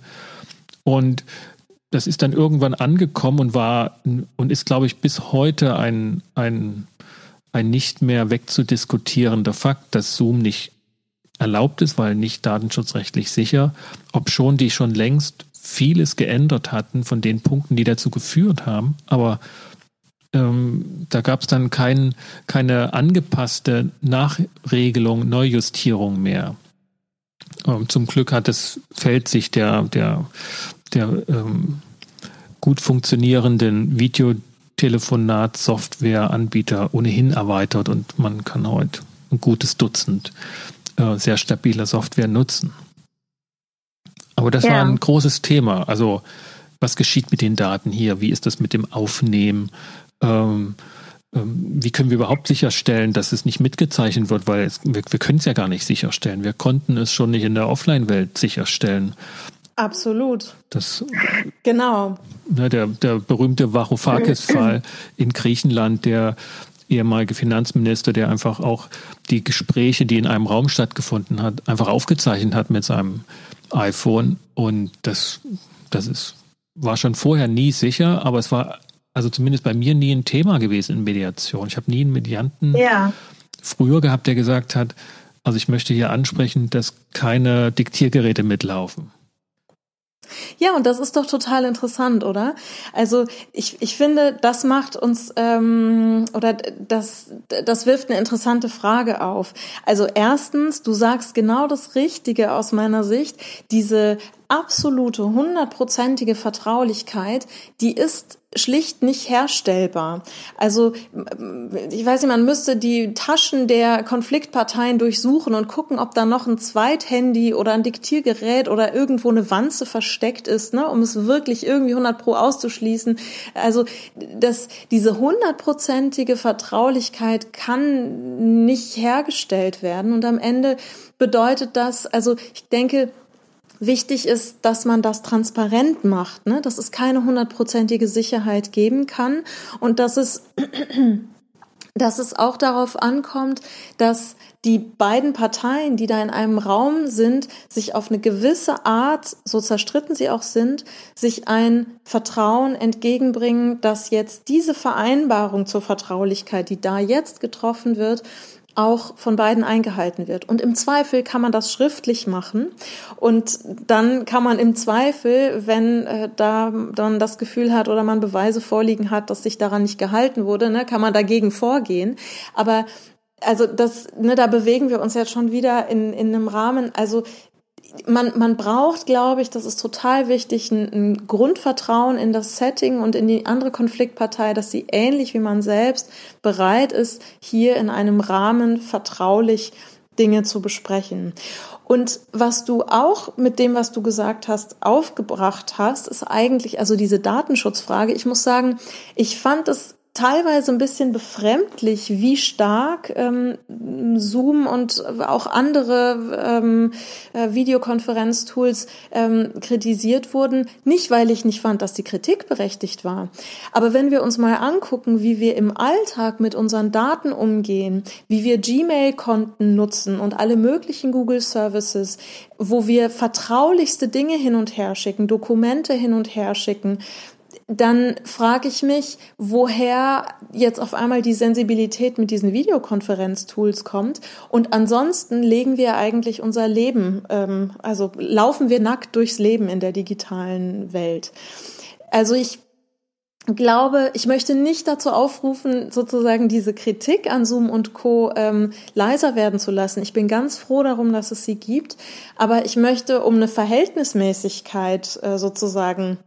B: Und das ist dann irgendwann angekommen und war und ist, glaube ich, bis heute ein, ein, ein nicht mehr wegzudiskutierender Fakt, dass Zoom nicht erlaubt ist, weil nicht datenschutzrechtlich sicher, ob schon die schon längst vieles geändert hatten von den Punkten, die dazu geführt haben. Aber ähm, da gab es dann kein, keine angepasste Nachregelung, Neujustierung mehr. Ähm, zum Glück hat das Feld sich der, der, der ähm, gut funktionierenden Videotelefonat-Software-Anbieter ohnehin erweitert und man kann heute ein gutes Dutzend äh, sehr stabiler Software nutzen. Aber das ja. war ein großes Thema. Also was geschieht mit den Daten hier? Wie ist das mit dem Aufnehmen? Ähm, ähm, wie können wir überhaupt sicherstellen, dass es nicht mitgezeichnet wird, weil es, wir, wir können es ja gar nicht sicherstellen. Wir konnten es schon nicht in der Offline-Welt sicherstellen.
A: Absolut.
B: Das,
A: genau.
B: Ne, der, der berühmte Varoufakis-Fall in Griechenland, der ehemalige Finanzminister, der einfach auch die Gespräche, die in einem Raum stattgefunden hat, einfach aufgezeichnet hat mit seinem iPhone. Und das, das ist, war schon vorher nie sicher, aber es war also zumindest bei mir nie ein Thema gewesen in Mediation. Ich habe nie einen Medianten ja. früher gehabt, der gesagt hat, also ich möchte hier ansprechen, dass keine Diktiergeräte mitlaufen.
A: Ja, und das ist doch total interessant, oder? Also ich, ich finde, das macht uns ähm, oder das, das wirft eine interessante Frage auf. Also erstens, du sagst genau das Richtige aus meiner Sicht. Diese absolute, hundertprozentige Vertraulichkeit, die ist schlicht nicht herstellbar. Also ich weiß nicht, man müsste die Taschen der Konfliktparteien durchsuchen und gucken, ob da noch ein Zweithandy oder ein Diktiergerät oder irgendwo eine Wanze versteckt ist, ne, um es wirklich irgendwie 100 pro auszuschließen. Also das, diese hundertprozentige Vertraulichkeit kann nicht hergestellt werden und am Ende bedeutet das, also ich denke, Wichtig ist, dass man das transparent macht, ne? dass es keine hundertprozentige Sicherheit geben kann und dass es, dass es auch darauf ankommt, dass die beiden Parteien, die da in einem Raum sind, sich auf eine gewisse Art, so zerstritten sie auch sind, sich ein Vertrauen entgegenbringen, dass jetzt diese Vereinbarung zur Vertraulichkeit, die da jetzt getroffen wird, auch von beiden eingehalten wird. Und im Zweifel kann man das schriftlich machen. Und dann kann man im Zweifel, wenn äh, da dann das Gefühl hat oder man Beweise vorliegen hat, dass sich daran nicht gehalten wurde, ne, kann man dagegen vorgehen. Aber also das, ne, da bewegen wir uns jetzt schon wieder in, in einem Rahmen. Also man, man braucht, glaube ich, das ist total wichtig, ein, ein, Grundvertrauen in das Setting und in die andere Konfliktpartei, dass sie ähnlich wie man selbst bereit ist, hier in einem Rahmen vertraulich Dinge zu besprechen. Und was du auch mit dem, was du gesagt hast, aufgebracht hast, ist eigentlich also diese Datenschutzfrage. Ich muss sagen, ich fand es teilweise ein bisschen befremdlich, wie stark ähm, Zoom und auch andere ähm, äh, Videokonferenztools ähm, kritisiert wurden. Nicht, weil ich nicht fand, dass die Kritik berechtigt war. Aber wenn wir uns mal angucken, wie wir im Alltag mit unseren Daten umgehen, wie wir Gmail-Konten nutzen und alle möglichen Google-Services, wo wir vertraulichste Dinge hin und her schicken, Dokumente hin und her schicken, dann frage ich mich, woher jetzt auf einmal die Sensibilität mit diesen Videokonferenztools kommt. Und ansonsten legen wir eigentlich unser Leben, ähm, also laufen wir nackt durchs Leben in der digitalen Welt. Also ich glaube, ich möchte nicht dazu aufrufen, sozusagen diese Kritik an Zoom und Co. Ähm, leiser werden zu lassen. Ich bin ganz froh darum, dass es sie gibt, aber ich möchte um eine Verhältnismäßigkeit äh, sozusagen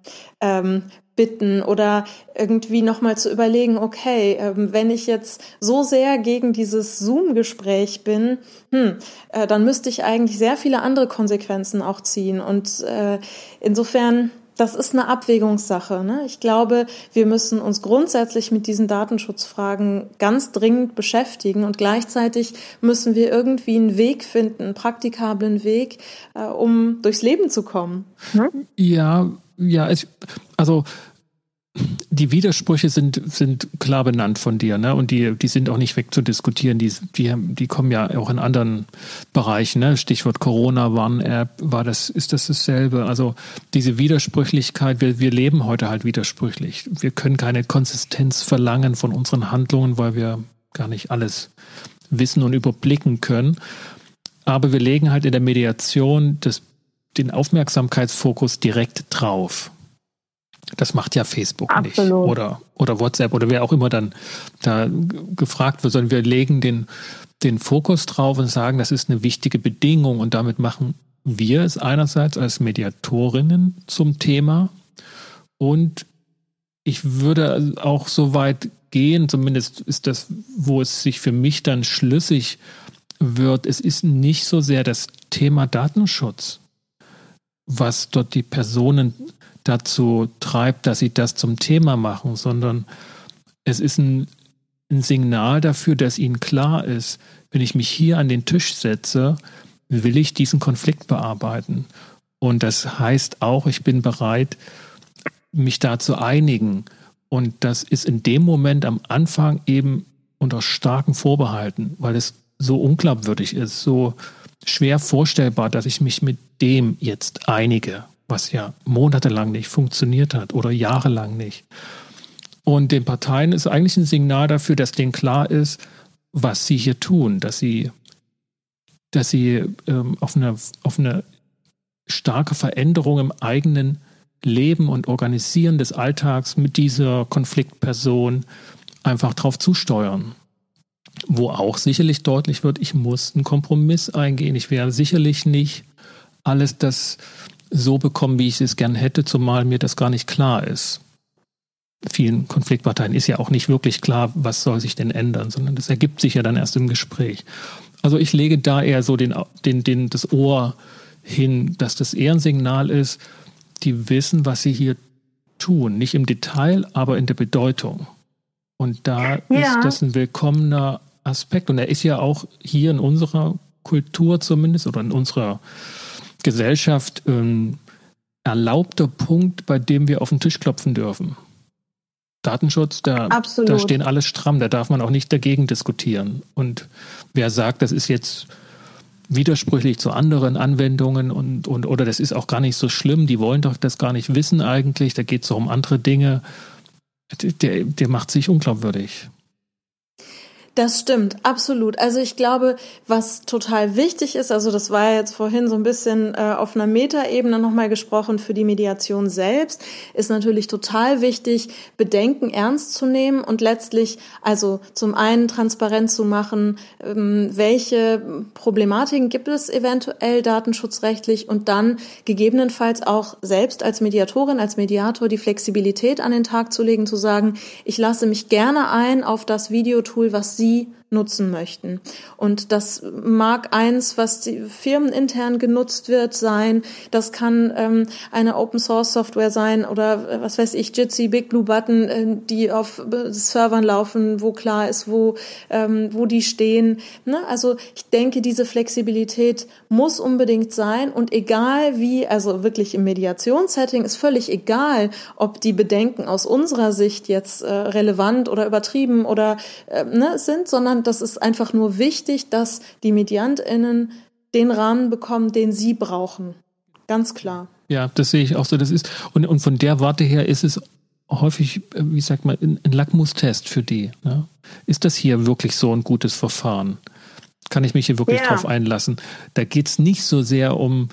A: ähm, bitten oder irgendwie nochmal zu überlegen, okay, ähm, wenn ich jetzt so sehr gegen dieses Zoom-Gespräch bin, hm, äh, dann müsste ich eigentlich sehr viele andere Konsequenzen auch ziehen. Und äh, insofern das ist eine Abwägungssache. Ne? Ich glaube, wir müssen uns grundsätzlich mit diesen Datenschutzfragen ganz dringend beschäftigen und gleichzeitig müssen wir irgendwie einen Weg finden, einen praktikablen Weg, äh, um durchs Leben zu kommen.
B: Hm? Ja, ja, ich, also die Widersprüche sind, sind klar benannt von dir, ne? Und die, die sind auch nicht wegzudiskutieren. Die, die, die kommen ja auch in anderen Bereichen, ne? Stichwort Corona, Warn-App, war das, ist das dasselbe? Also diese Widersprüchlichkeit, wir, wir leben heute halt widersprüchlich. Wir können keine Konsistenz verlangen von unseren Handlungen, weil wir gar nicht alles wissen und überblicken können. Aber wir legen halt in der Mediation das, den Aufmerksamkeitsfokus direkt drauf. Das macht ja Facebook Absolut. nicht oder, oder WhatsApp oder wer auch immer dann da gefragt wird, sondern wir legen den, den Fokus drauf und sagen, das ist eine wichtige Bedingung und damit machen wir es einerseits als Mediatorinnen zum Thema und ich würde auch so weit gehen, zumindest ist das, wo es sich für mich dann schlüssig wird, es ist nicht so sehr das Thema Datenschutz, was dort die Personen dazu treibt, dass sie das zum Thema machen, sondern es ist ein, ein Signal dafür, dass ihnen klar ist, wenn ich mich hier an den Tisch setze, will ich diesen Konflikt bearbeiten. Und das heißt auch, ich bin bereit, mich da zu einigen. Und das ist in dem Moment am Anfang eben unter starken Vorbehalten, weil es so unglaubwürdig ist, so schwer vorstellbar, dass ich mich mit dem jetzt einige was ja monatelang nicht funktioniert hat oder jahrelang nicht. Und den Parteien ist eigentlich ein Signal dafür, dass denen klar ist, was sie hier tun, dass sie, dass sie ähm, auf, eine, auf eine starke Veränderung im eigenen Leben und Organisieren des Alltags mit dieser Konfliktperson einfach drauf zusteuern. Wo auch sicherlich deutlich wird, ich muss einen Kompromiss eingehen. Ich werde sicherlich nicht alles das so bekommen, wie ich es gern hätte, zumal mir das gar nicht klar ist. Vielen Konfliktparteien ist ja auch nicht wirklich klar, was soll sich denn ändern, sondern das ergibt sich ja dann erst im Gespräch. Also ich lege da eher so den, den, den, das Ohr hin, dass das eher ein Signal ist, die wissen, was sie hier tun. Nicht im Detail, aber in der Bedeutung. Und da ja. ist das ein willkommener Aspekt. Und er ist ja auch hier in unserer Kultur zumindest oder in unserer Gesellschaft ähm, erlaubter Punkt, bei dem wir auf den Tisch klopfen dürfen. Datenschutz, da, da stehen alle stramm, da darf man auch nicht dagegen diskutieren. Und wer sagt, das ist jetzt widersprüchlich zu anderen Anwendungen und, und oder das ist auch gar nicht so schlimm, die wollen doch das gar nicht wissen eigentlich, da geht es um andere Dinge, der, der macht sich unglaubwürdig.
A: Das stimmt, absolut. Also ich glaube, was total wichtig ist, also das war jetzt vorhin so ein bisschen äh, auf einer Metaebene nochmal gesprochen für die Mediation selbst, ist natürlich total wichtig, Bedenken ernst zu nehmen und letztlich also zum einen transparent zu machen, ähm, welche Problematiken gibt es eventuell datenschutzrechtlich und dann gegebenenfalls auch selbst als Mediatorin, als Mediator die Flexibilität an den Tag zu legen, zu sagen, ich lasse mich gerne ein auf das Videotool, was Sie sie nutzen möchten. Und das mag eins, was die firmenintern genutzt wird, sein. Das kann ähm, eine Open Source Software sein oder äh, was weiß ich, Jitsi, Big Blue Button, äh, die auf äh, Servern laufen, wo klar ist, wo, ähm, wo die stehen. Ne? Also ich denke, diese Flexibilität muss unbedingt sein und egal wie, also wirklich im Mediationssetting ist völlig egal, ob die Bedenken aus unserer Sicht jetzt äh, relevant oder übertrieben oder äh, ne, sind, sondern das ist einfach nur wichtig, dass die MediantInnen den Rahmen bekommen, den sie brauchen. Ganz klar.
B: Ja, das sehe ich auch so. Das ist, und, und von der Warte her ist es häufig, äh, wie sagt man, ein Lackmustest für die. Ne? Ist das hier wirklich so ein gutes Verfahren? Kann ich mich hier wirklich ja. drauf einlassen? Da geht es nicht so sehr um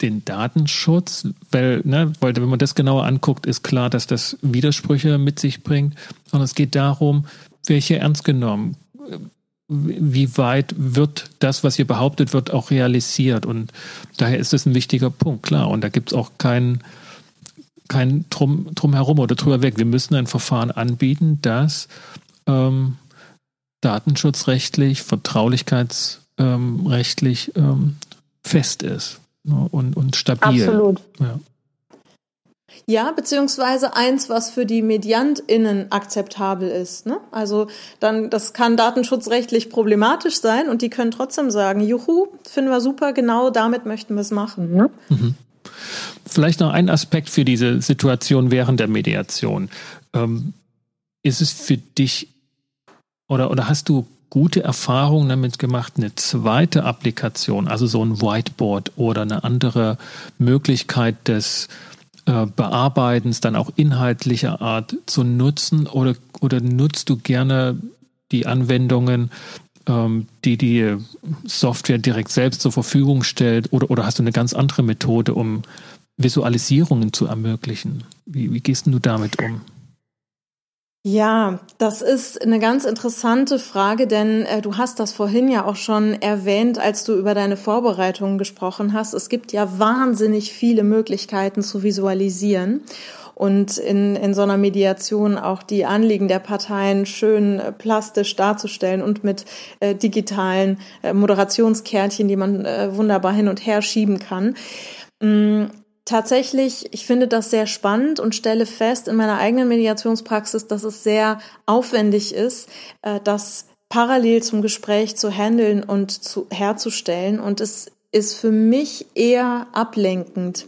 B: den Datenschutz, weil, ne, weil wenn man das genauer anguckt, ist klar, dass das Widersprüche mit sich bringt, sondern es geht darum, welche ernst genommen, wie weit wird das, was hier behauptet wird, auch realisiert und daher ist es ein wichtiger Punkt, klar, und da gibt es auch keinen kein drum, drum herum oder drüber weg. Wir müssen ein Verfahren anbieten, das ähm, datenschutzrechtlich, vertraulichkeitsrechtlich ähm, fest ist ne, und, und stabil.
A: Absolut. Ja. Ja, beziehungsweise eins, was für die MediantInnen akzeptabel ist. Ne? Also dann, das kann datenschutzrechtlich problematisch sein und die können trotzdem sagen, juhu, finden wir super, genau damit möchten wir es machen. Ne? Mhm.
B: Vielleicht noch ein Aspekt für diese Situation während der Mediation. Ähm, ist es für dich oder, oder hast du gute Erfahrungen damit gemacht, eine zweite Applikation, also so ein Whiteboard oder eine andere Möglichkeit des äh, Bearbeitens, dann auch inhaltlicher Art zu nutzen? Oder, oder nutzt du gerne die Anwendungen, ähm, die die Software direkt selbst zur Verfügung stellt? Oder, oder hast du eine ganz andere Methode, um Visualisierungen zu ermöglichen? Wie, wie gehst du damit um?
A: Ja, das ist eine ganz interessante Frage, denn äh, du hast das vorhin ja auch schon erwähnt, als du über deine Vorbereitungen gesprochen hast. Es gibt ja wahnsinnig viele Möglichkeiten zu visualisieren und in, in so einer Mediation auch die Anliegen der Parteien schön äh, plastisch darzustellen und mit äh, digitalen äh, Moderationskärtchen, die man äh, wunderbar hin und her schieben kann. Mm, tatsächlich, ich finde das sehr spannend und stelle fest in meiner eigenen Mediationspraxis, dass es sehr aufwendig ist, äh, das parallel zum Gespräch zu handeln und zu, herzustellen. Und es ist für mich eher ablenkend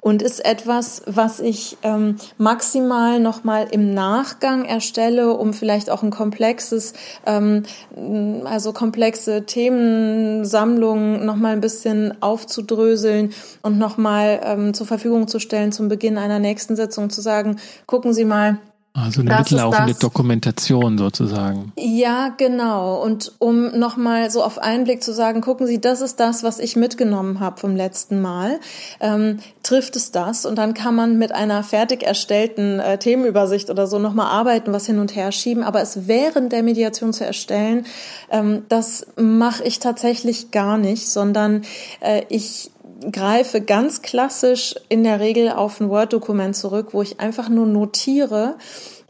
A: und ist etwas, was ich ähm, maximal nochmal im Nachgang erstelle, um vielleicht auch ein komplexes, ähm, also komplexe Themensammlungen nochmal ein bisschen aufzudröseln und nochmal ähm, zur Verfügung zu stellen zum Beginn einer nächsten Sitzung, zu sagen, gucken Sie mal,
B: also eine das mitlaufende Dokumentation sozusagen.
A: Ja, genau. Und um nochmal so auf einen Blick zu sagen, gucken Sie, das ist das, was ich mitgenommen habe vom letzten Mal. Ähm, trifft es das? Und dann kann man mit einer fertig erstellten äh, Themenübersicht oder so nochmal arbeiten, was hin und her schieben. Aber es während der Mediation zu erstellen, ähm, das mache ich tatsächlich gar nicht, sondern äh, ich greife ganz klassisch in der Regel auf ein Word-Dokument zurück, wo ich einfach nur notiere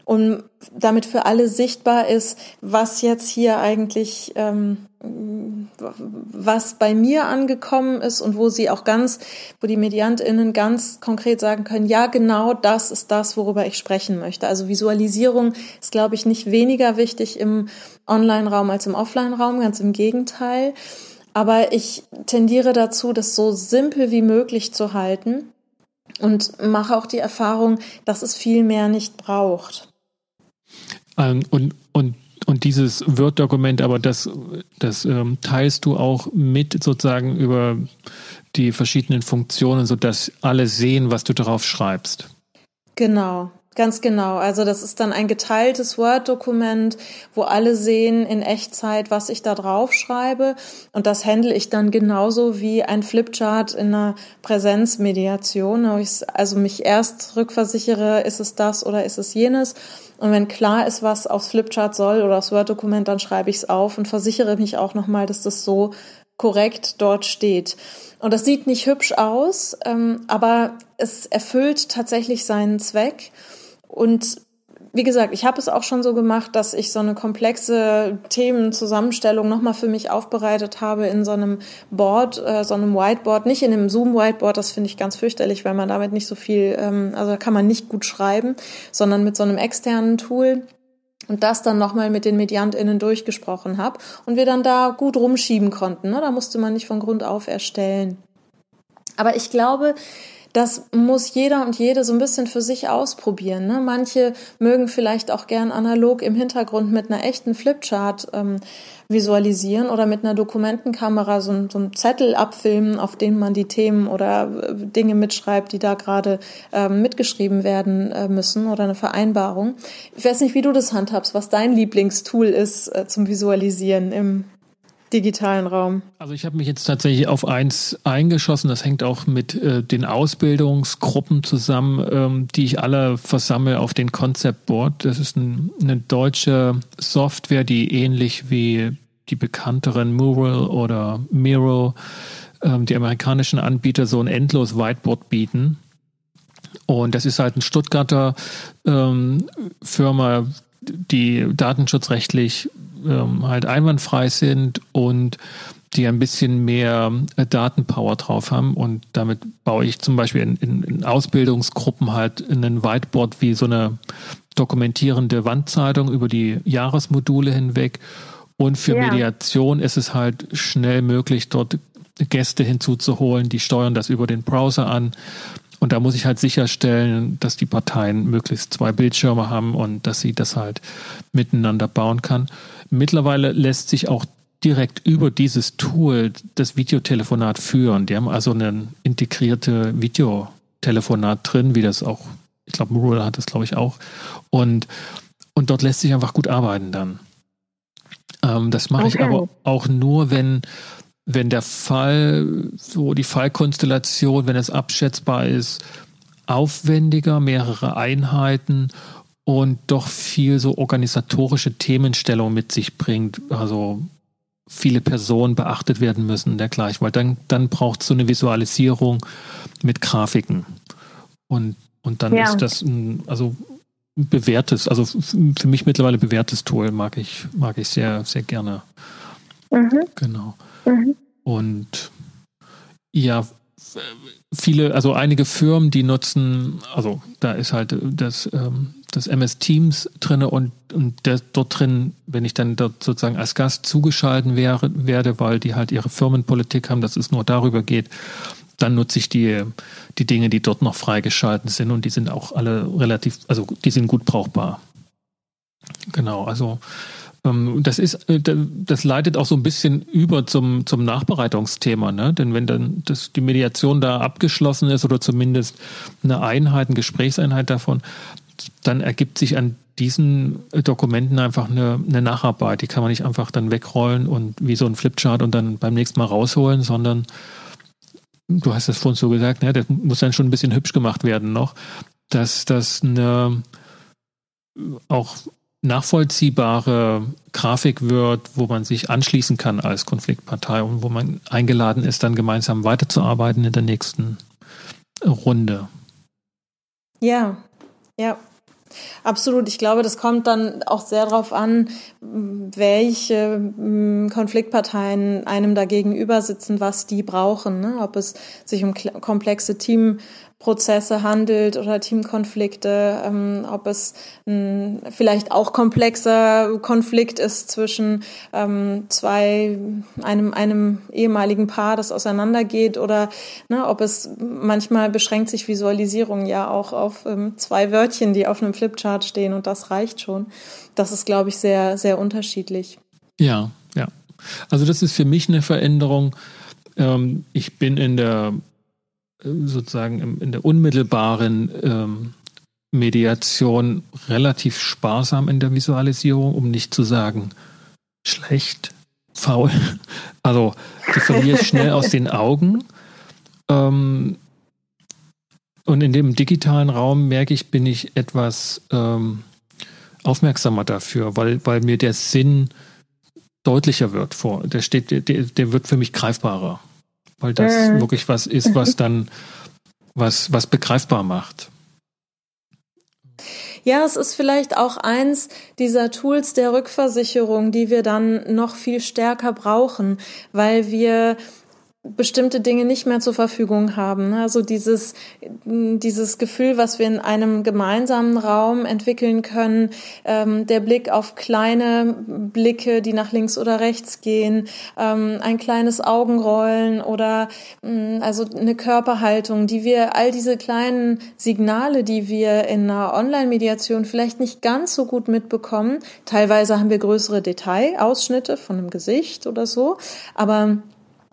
A: und damit für alle sichtbar ist, was jetzt hier eigentlich, ähm, was bei mir angekommen ist und wo sie auch ganz, wo die MediantInnen ganz konkret sagen können, ja, genau das ist das, worüber ich sprechen möchte. Also Visualisierung ist, glaube ich, nicht weniger wichtig im Online-Raum als im Offline-Raum, ganz im Gegenteil. Aber ich tendiere dazu, das so simpel wie möglich zu halten und mache auch die Erfahrung, dass es viel mehr nicht braucht.
B: Ähm, und, und, und dieses Word-Dokument, aber das, das ähm, teilst du auch mit sozusagen über die verschiedenen Funktionen, sodass alle sehen, was du darauf schreibst.
A: Genau, Ganz genau. Also das ist dann ein geteiltes Word-Dokument, wo alle sehen in Echtzeit, was ich da drauf schreibe. Und das handle ich dann genauso wie ein Flipchart in einer Präsenzmediation, wo ich also mich erst rückversichere, ist es das oder ist es jenes. Und wenn klar ist, was aufs Flipchart soll oder aufs Word-Dokument, dann schreibe ich es auf und versichere mich auch nochmal, dass das so korrekt dort steht. Und das sieht nicht hübsch aus, ähm, aber es erfüllt tatsächlich seinen Zweck. Und wie gesagt, ich habe es auch schon so gemacht, dass ich so eine komplexe Themenzusammenstellung nochmal für mich aufbereitet habe in so einem Board, äh, so einem Whiteboard, nicht in einem Zoom-Whiteboard, das finde ich ganz fürchterlich, weil man damit nicht so viel, ähm, also da kann man nicht gut schreiben, sondern mit so einem externen Tool und das dann nochmal mit den MediantInnen durchgesprochen habe und wir dann da gut rumschieben konnten. Ne? Da musste man nicht von Grund auf erstellen. Aber ich glaube, das muss jeder und jede so ein bisschen für sich ausprobieren. Ne? Manche mögen vielleicht auch gern analog im Hintergrund mit einer echten Flipchart ähm, visualisieren oder mit einer Dokumentenkamera so, so einen Zettel abfilmen, auf dem man die Themen oder äh, Dinge mitschreibt, die da gerade ähm, mitgeschrieben werden äh, müssen oder eine Vereinbarung. Ich weiß nicht, wie du das handhabst, was dein Lieblingstool ist äh, zum Visualisieren im digitalen Raum?
B: Also ich habe mich jetzt tatsächlich auf eins eingeschossen. Das hängt auch mit äh, den Ausbildungsgruppen zusammen, ähm, die ich alle versammle auf den Concept Board. Das ist ein, eine deutsche Software, die ähnlich wie die bekannteren Mural oder Miro, ähm, die amerikanischen Anbieter, so ein endlos Whiteboard bieten. Und das ist halt ein Stuttgarter ähm, Firma, die datenschutzrechtlich ähm, halt einwandfrei sind und die ein bisschen mehr äh, Datenpower drauf haben. Und damit baue ich zum Beispiel in, in, in Ausbildungsgruppen halt einen Whiteboard wie so eine dokumentierende Wandzeitung über die Jahresmodule hinweg. Und für ja. Mediation ist es halt schnell möglich, dort Gäste hinzuzuholen, die steuern das über den Browser an. Und da muss ich halt sicherstellen, dass die Parteien möglichst zwei Bildschirme haben und dass sie das halt miteinander bauen kann. Mittlerweile lässt sich auch direkt über dieses Tool das Videotelefonat führen. Die haben also eine integrierte Videotelefonat drin, wie das auch, ich glaube, Mural hat das, glaube ich, auch. Und, und dort lässt sich einfach gut arbeiten dann. Ähm, das mache okay. ich aber auch nur, wenn, wenn der Fall, so die Fallkonstellation, wenn es abschätzbar ist, aufwendiger, mehrere Einheiten und doch viel so organisatorische Themenstellung mit sich bringt. Also viele Personen beachtet werden müssen dergleichen, weil dann, dann braucht es so eine Visualisierung mit Grafiken. Und, und dann ja. ist das ein, also ein bewährtes, also für mich mittlerweile bewährtes Tool, mag ich, mag ich sehr, sehr gerne. Mhm. Genau. Mhm. Und ja, viele, also einige Firmen, die nutzen, also da ist halt das, ähm, das MS Teams drin und, und das, dort drin, wenn ich dann dort sozusagen als Gast zugeschalten wäre, werde, weil die halt ihre Firmenpolitik haben, dass es nur darüber geht, dann nutze ich die, die Dinge, die dort noch freigeschalten sind und die sind auch alle relativ, also die sind gut brauchbar. Genau, also das ist, äh, das leitet auch so ein bisschen über zum, zum Nachbereitungsthema, ne? Denn wenn dann das, die Mediation da abgeschlossen ist oder zumindest eine Einheit, eine Gesprächseinheit davon, dann ergibt sich an diesen Dokumenten einfach eine, eine Nacharbeit. Die kann man nicht einfach dann wegrollen und wie so ein Flipchart und dann beim nächsten Mal rausholen, sondern du hast es vorhin so gesagt, ne, das muss dann schon ein bisschen hübsch gemacht werden noch, dass das eine auch nachvollziehbare Grafik wird, wo man sich anschließen kann als Konfliktpartei und wo man eingeladen ist, dann gemeinsam weiterzuarbeiten in der nächsten Runde.
A: Ja, ja. Absolut. Ich glaube, das kommt dann auch sehr darauf an, welche mm, Konfliktparteien einem da gegenüber sitzen, was die brauchen. Ne? Ob es sich um komplexe Team Prozesse handelt oder Teamkonflikte, ähm, ob es ein vielleicht auch komplexer Konflikt ist zwischen ähm, zwei, einem, einem ehemaligen Paar, das auseinandergeht oder ne, ob es manchmal beschränkt sich Visualisierung ja auch auf ähm, zwei Wörtchen, die auf einem Flipchart stehen und das reicht schon. Das ist, glaube ich, sehr, sehr unterschiedlich.
B: Ja, ja. Also das ist für mich eine Veränderung. Ähm, ich bin in der sozusagen in der unmittelbaren ähm, Mediation relativ sparsam in der Visualisierung, um nicht zu sagen schlecht, faul. Also die verliere ich schnell aus den Augen. Ähm, und in dem digitalen Raum merke ich, bin ich etwas ähm, aufmerksamer dafür, weil, weil mir der Sinn deutlicher wird vor. Der steht, der, der wird für mich greifbarer weil das mhm. wirklich was ist, was dann was, was begreifbar macht.
A: Ja, es ist vielleicht auch eins dieser Tools der Rückversicherung, die wir dann noch viel stärker brauchen, weil wir bestimmte Dinge nicht mehr zur Verfügung haben. Also dieses, dieses Gefühl, was wir in einem gemeinsamen Raum entwickeln können, ähm, der Blick auf kleine Blicke, die nach links oder rechts gehen, ähm, ein kleines Augenrollen oder ähm, also eine Körperhaltung, die wir, all diese kleinen Signale, die wir in einer Online-Mediation vielleicht nicht ganz so gut mitbekommen. Teilweise haben wir größere Detailausschnitte von einem Gesicht oder so, aber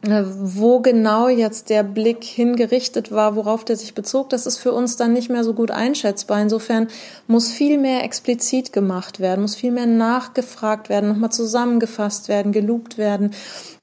A: wo genau jetzt der Blick hingerichtet war, worauf der sich bezog, das ist für uns dann nicht mehr so gut einschätzbar. Insofern muss viel mehr explizit gemacht werden, muss viel mehr nachgefragt werden, nochmal zusammengefasst werden, gelobt werden.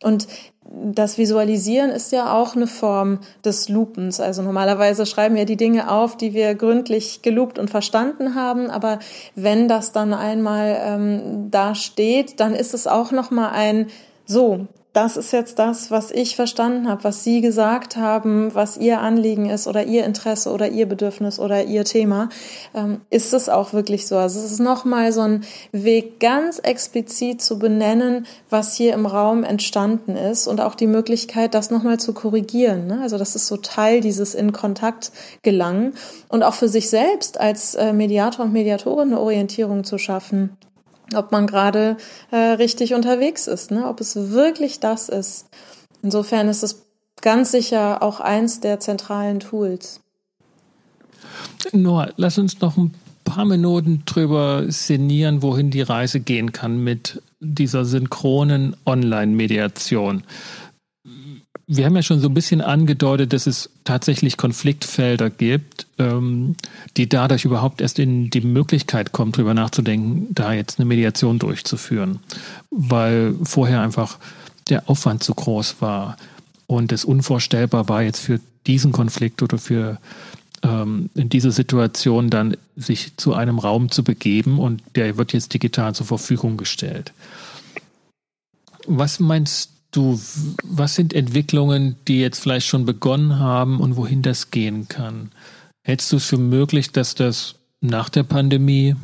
A: Und das Visualisieren ist ja auch eine Form des Lupens. Also normalerweise schreiben wir die Dinge auf, die wir gründlich gelupt und verstanden haben. Aber wenn das dann einmal ähm, da steht, dann ist es auch noch mal ein so das ist jetzt das, was ich verstanden habe, was Sie gesagt haben, was Ihr Anliegen ist oder Ihr Interesse oder Ihr Bedürfnis oder Ihr Thema, ähm, ist es auch wirklich so. Also es ist nochmal so ein Weg, ganz explizit zu benennen, was hier im Raum entstanden ist und auch die Möglichkeit, das nochmal zu korrigieren. Ne? Also das ist so Teil dieses in Kontakt gelangen und auch für sich selbst als äh, Mediator und Mediatorin eine Orientierung zu schaffen ob man gerade äh, richtig unterwegs ist, ne? ob es wirklich das ist. Insofern ist es ganz sicher auch eins der zentralen Tools.
B: Noah, lass uns noch ein paar Minuten drüber sinnieren, wohin die Reise gehen kann mit dieser synchronen Online-Mediation wir haben ja schon so ein bisschen angedeutet, dass es tatsächlich Konfliktfelder gibt, ähm, die dadurch überhaupt erst in die Möglichkeit kommen, drüber nachzudenken, da jetzt eine Mediation durchzuführen, weil vorher einfach der Aufwand zu groß war und es unvorstellbar war, jetzt für diesen Konflikt oder für ähm, in diese Situation dann sich zu einem Raum zu begeben und der wird jetzt digital zur Verfügung gestellt. Was meinst du, was sind Entwicklungen, die jetzt vielleicht schon begonnen haben und wohin das gehen kann? Hältst du es für möglich, dass das nach der Pandemie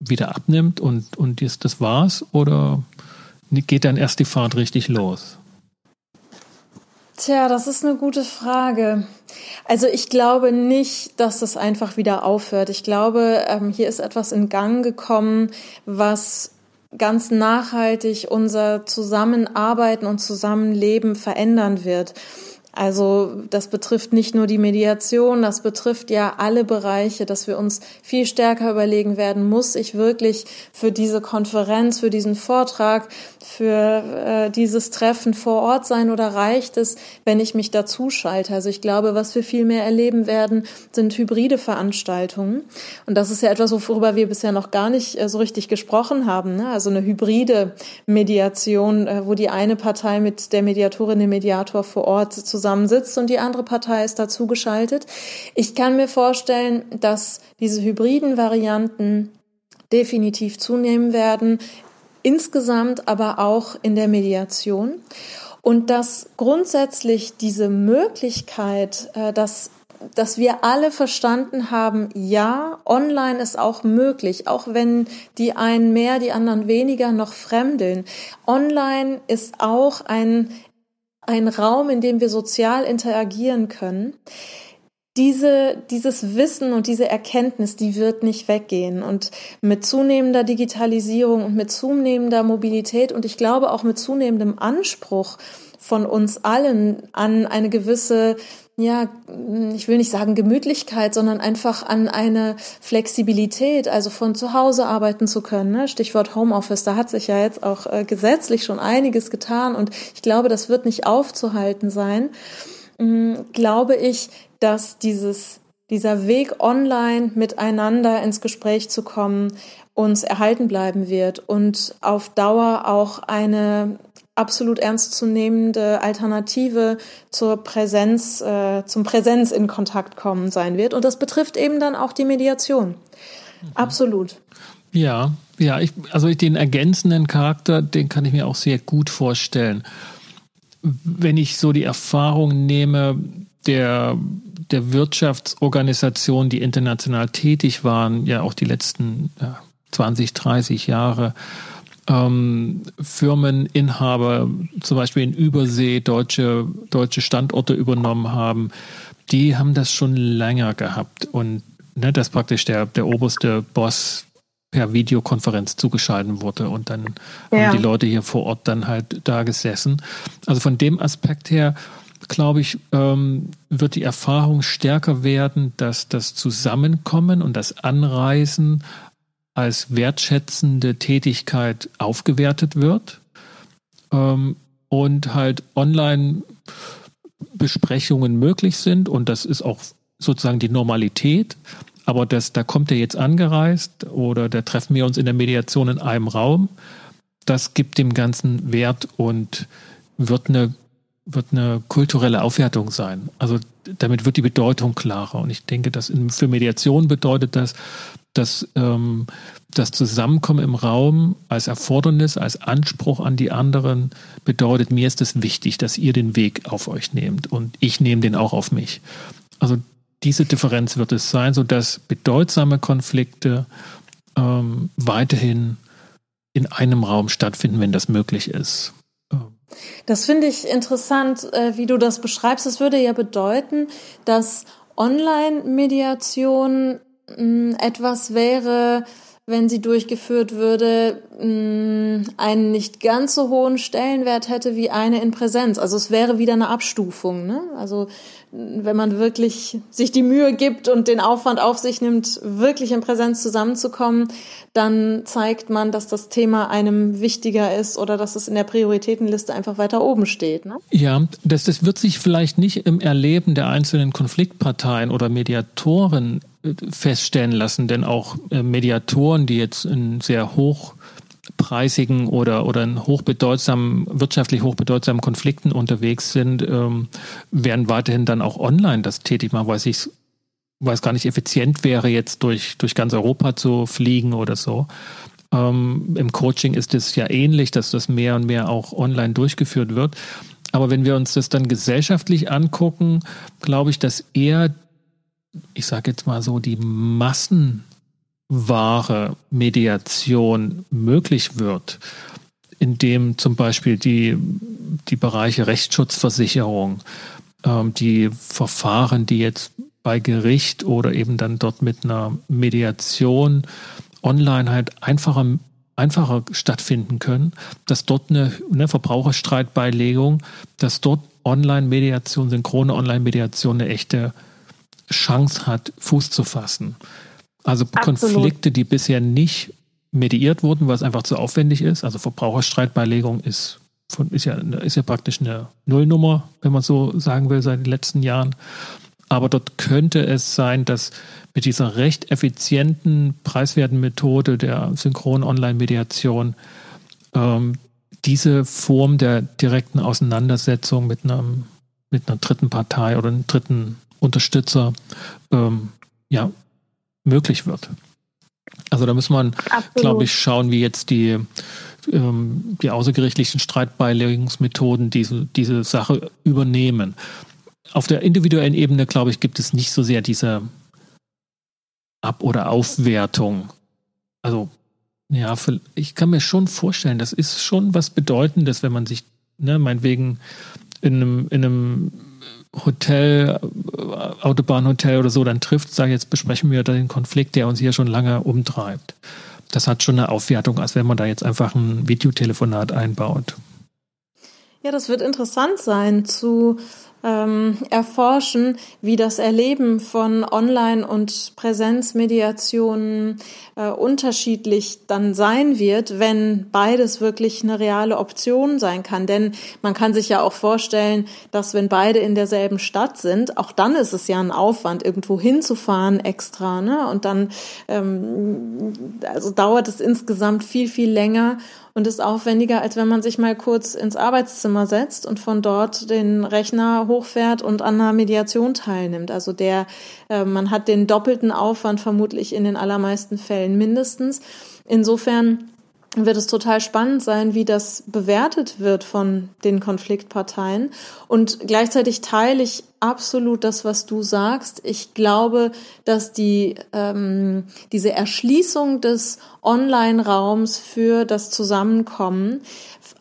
B: wieder abnimmt und, und jetzt das war's? Oder geht dann erst die Fahrt richtig los?
A: Tja, das ist eine gute Frage. Also ich glaube nicht, dass das einfach wieder aufhört. Ich glaube, ähm, hier ist etwas in Gang gekommen, was ganz nachhaltig unser Zusammenarbeiten und Zusammenleben verändern wird. Also das betrifft nicht nur die Mediation, das betrifft ja alle Bereiche, dass wir uns viel stärker überlegen werden, muss ich wirklich für diese Konferenz, für diesen Vortrag, für äh, dieses Treffen vor Ort sein oder reicht es, wenn ich mich dazu schalte? Also ich glaube, was wir viel mehr erleben werden, sind hybride Veranstaltungen. Und das ist ja etwas, worüber wir bisher noch gar nicht äh, so richtig gesprochen haben. Ne? Also eine hybride Mediation, äh, wo die eine Partei mit der Mediatorin, dem Mediator vor Ort zusammensitzt und die andere Partei ist dazu geschaltet. Ich kann mir vorstellen, dass diese hybriden Varianten definitiv zunehmen werden, insgesamt aber auch in der Mediation. Und dass grundsätzlich diese Möglichkeit, äh, dass dass wir alle verstanden haben, ja, online ist auch möglich, auch wenn die einen mehr, die anderen weniger noch fremdeln. Online ist auch ein ein Raum, in dem wir sozial interagieren können. Diese, dieses Wissen und diese Erkenntnis, die wird nicht weggehen. Und mit zunehmender Digitalisierung und mit zunehmender Mobilität und ich glaube auch mit zunehmendem Anspruch von uns allen an eine gewisse ja, ich will nicht sagen Gemütlichkeit, sondern einfach an eine Flexibilität, also von zu Hause arbeiten zu können. Ne? Stichwort Homeoffice, da hat sich ja jetzt auch äh, gesetzlich schon einiges getan und ich glaube, das wird nicht aufzuhalten sein. Ähm, glaube ich, dass dieses, dieser Weg online miteinander ins Gespräch zu kommen, uns erhalten bleiben wird und auf Dauer auch eine absolut ernstzunehmende Alternative zur Präsenz, äh, zum Präsenz in Kontakt kommen sein wird. Und das betrifft eben dann auch die Mediation. Mhm. Absolut.
B: Ja, ja, ich, also den ergänzenden Charakter, den kann ich mir auch sehr gut vorstellen. Wenn ich so die Erfahrung nehme, der, der Wirtschaftsorganisationen, die international tätig waren, ja auch die letzten ja, 20, 30 Jahre, ähm, Firmeninhaber zum Beispiel in Übersee deutsche, deutsche Standorte übernommen haben, die haben das schon länger gehabt und ne, dass praktisch der, der oberste Boss per Videokonferenz zugeschaltet wurde und dann ja. haben die Leute hier vor Ort dann halt da gesessen. Also von dem Aspekt her glaube ich, ähm, wird die Erfahrung stärker werden, dass das Zusammenkommen und das Anreisen als wertschätzende Tätigkeit aufgewertet wird. Ähm, und halt online Besprechungen möglich sind und das ist auch sozusagen die Normalität. Aber das, da kommt er jetzt angereist oder da treffen wir uns in der Mediation in einem Raum. Das gibt dem Ganzen Wert und wird eine, wird eine kulturelle Aufwertung sein. Also damit wird die Bedeutung klarer. Und ich denke, dass für Mediation bedeutet das, dass ähm, das Zusammenkommen im Raum als Erfordernis, als Anspruch an die anderen bedeutet, mir ist es wichtig, dass ihr den Weg auf euch nehmt und ich nehme den auch auf mich. Also diese Differenz wird es sein, sodass bedeutsame Konflikte ähm, weiterhin in einem Raum stattfinden, wenn das möglich ist.
A: Das finde ich interessant, äh, wie du das beschreibst. Das würde ja bedeuten, dass Online-Mediation hm, etwas wäre, wenn sie durchgeführt würde, hm, einen nicht ganz so hohen Stellenwert hätte wie eine in Präsenz. Also es wäre wieder eine Abstufung. Ne? Also wenn man wirklich sich die Mühe gibt und den Aufwand auf sich nimmt, wirklich in Präsenz zusammenzukommen, dann zeigt man, dass das Thema einem wichtiger ist oder dass es in der Prioritätenliste einfach weiter oben steht. Ne?
B: Ja, das, das wird sich vielleicht nicht im Erleben der einzelnen Konfliktparteien oder Mediatoren äh, feststellen lassen, denn auch äh, Mediatoren, die jetzt in sehr hoch preisigen oder, oder in hochbedeutsamen, wirtschaftlich hochbedeutsamen Konflikten unterwegs sind, ähm, werden weiterhin dann auch online das tätig machen, weil ich weil es gar nicht effizient wäre, jetzt durch, durch ganz Europa zu fliegen oder so. Ähm, Im Coaching ist es ja ähnlich, dass das mehr und mehr auch online durchgeführt wird. Aber wenn wir uns das dann gesellschaftlich angucken, glaube ich, dass eher, ich sage jetzt mal so, die Massen wahre Mediation möglich wird, indem zum Beispiel die, die Bereiche Rechtsschutzversicherung, ähm, die Verfahren, die jetzt bei Gericht oder eben dann dort mit einer Mediation online halt einfacher, einfacher stattfinden können, dass dort eine, eine Verbraucherstreitbeilegung, dass dort Online-Mediation, synchrone Online-Mediation eine echte Chance hat, Fuß zu fassen. Also Absolut. Konflikte, die bisher nicht mediiert wurden, weil es einfach zu aufwendig ist. Also Verbraucherstreitbeilegung ist, von, ist, ja, ist ja praktisch eine Nullnummer, wenn man so sagen will, seit den letzten Jahren. Aber dort könnte es sein, dass mit dieser recht effizienten, preiswerten Methode der synchronen Online-Mediation ähm, diese Form der direkten Auseinandersetzung mit, einem, mit einer dritten Partei oder einem dritten Unterstützer ähm, ja, möglich wird. Also da muss man, glaube ich, schauen, wie jetzt die, ähm, die außergerichtlichen Streitbeilegungsmethoden diese, diese Sache übernehmen. Auf der individuellen Ebene, glaube ich, gibt es nicht so sehr diese Ab- oder Aufwertung. Also, ja, ich kann mir schon vorstellen, das ist schon was Bedeutendes, wenn man sich, ne, meinetwegen in einem, in einem Hotel, Autobahnhotel oder so dann trifft, sage jetzt besprechen wir den Konflikt, der uns hier schon lange umtreibt. Das hat schon eine Aufwertung, als wenn man da jetzt einfach ein Videotelefonat einbaut.
A: Ja, das wird interessant sein zu ähm, erforschen, wie das Erleben von Online- und Präsenzmediationen äh, unterschiedlich dann sein wird, wenn beides wirklich eine reale Option sein kann. Denn man kann sich ja auch vorstellen, dass wenn beide in derselben Stadt sind, auch dann ist es ja ein Aufwand, irgendwo hinzufahren extra. Ne? Und dann ähm, also dauert es insgesamt viel, viel länger und ist aufwendiger, als wenn man sich mal kurz ins Arbeitszimmer setzt und von dort den Rechner hochfährt und an einer Mediation teilnimmt. Also der, äh, man hat den doppelten Aufwand vermutlich in den allermeisten Fällen mindestens. Insofern wird es total spannend sein, wie das bewertet wird von den Konfliktparteien. Und gleichzeitig teile ich absolut das, was du sagst. Ich glaube, dass die ähm, diese Erschließung des Online-Raums für das Zusammenkommen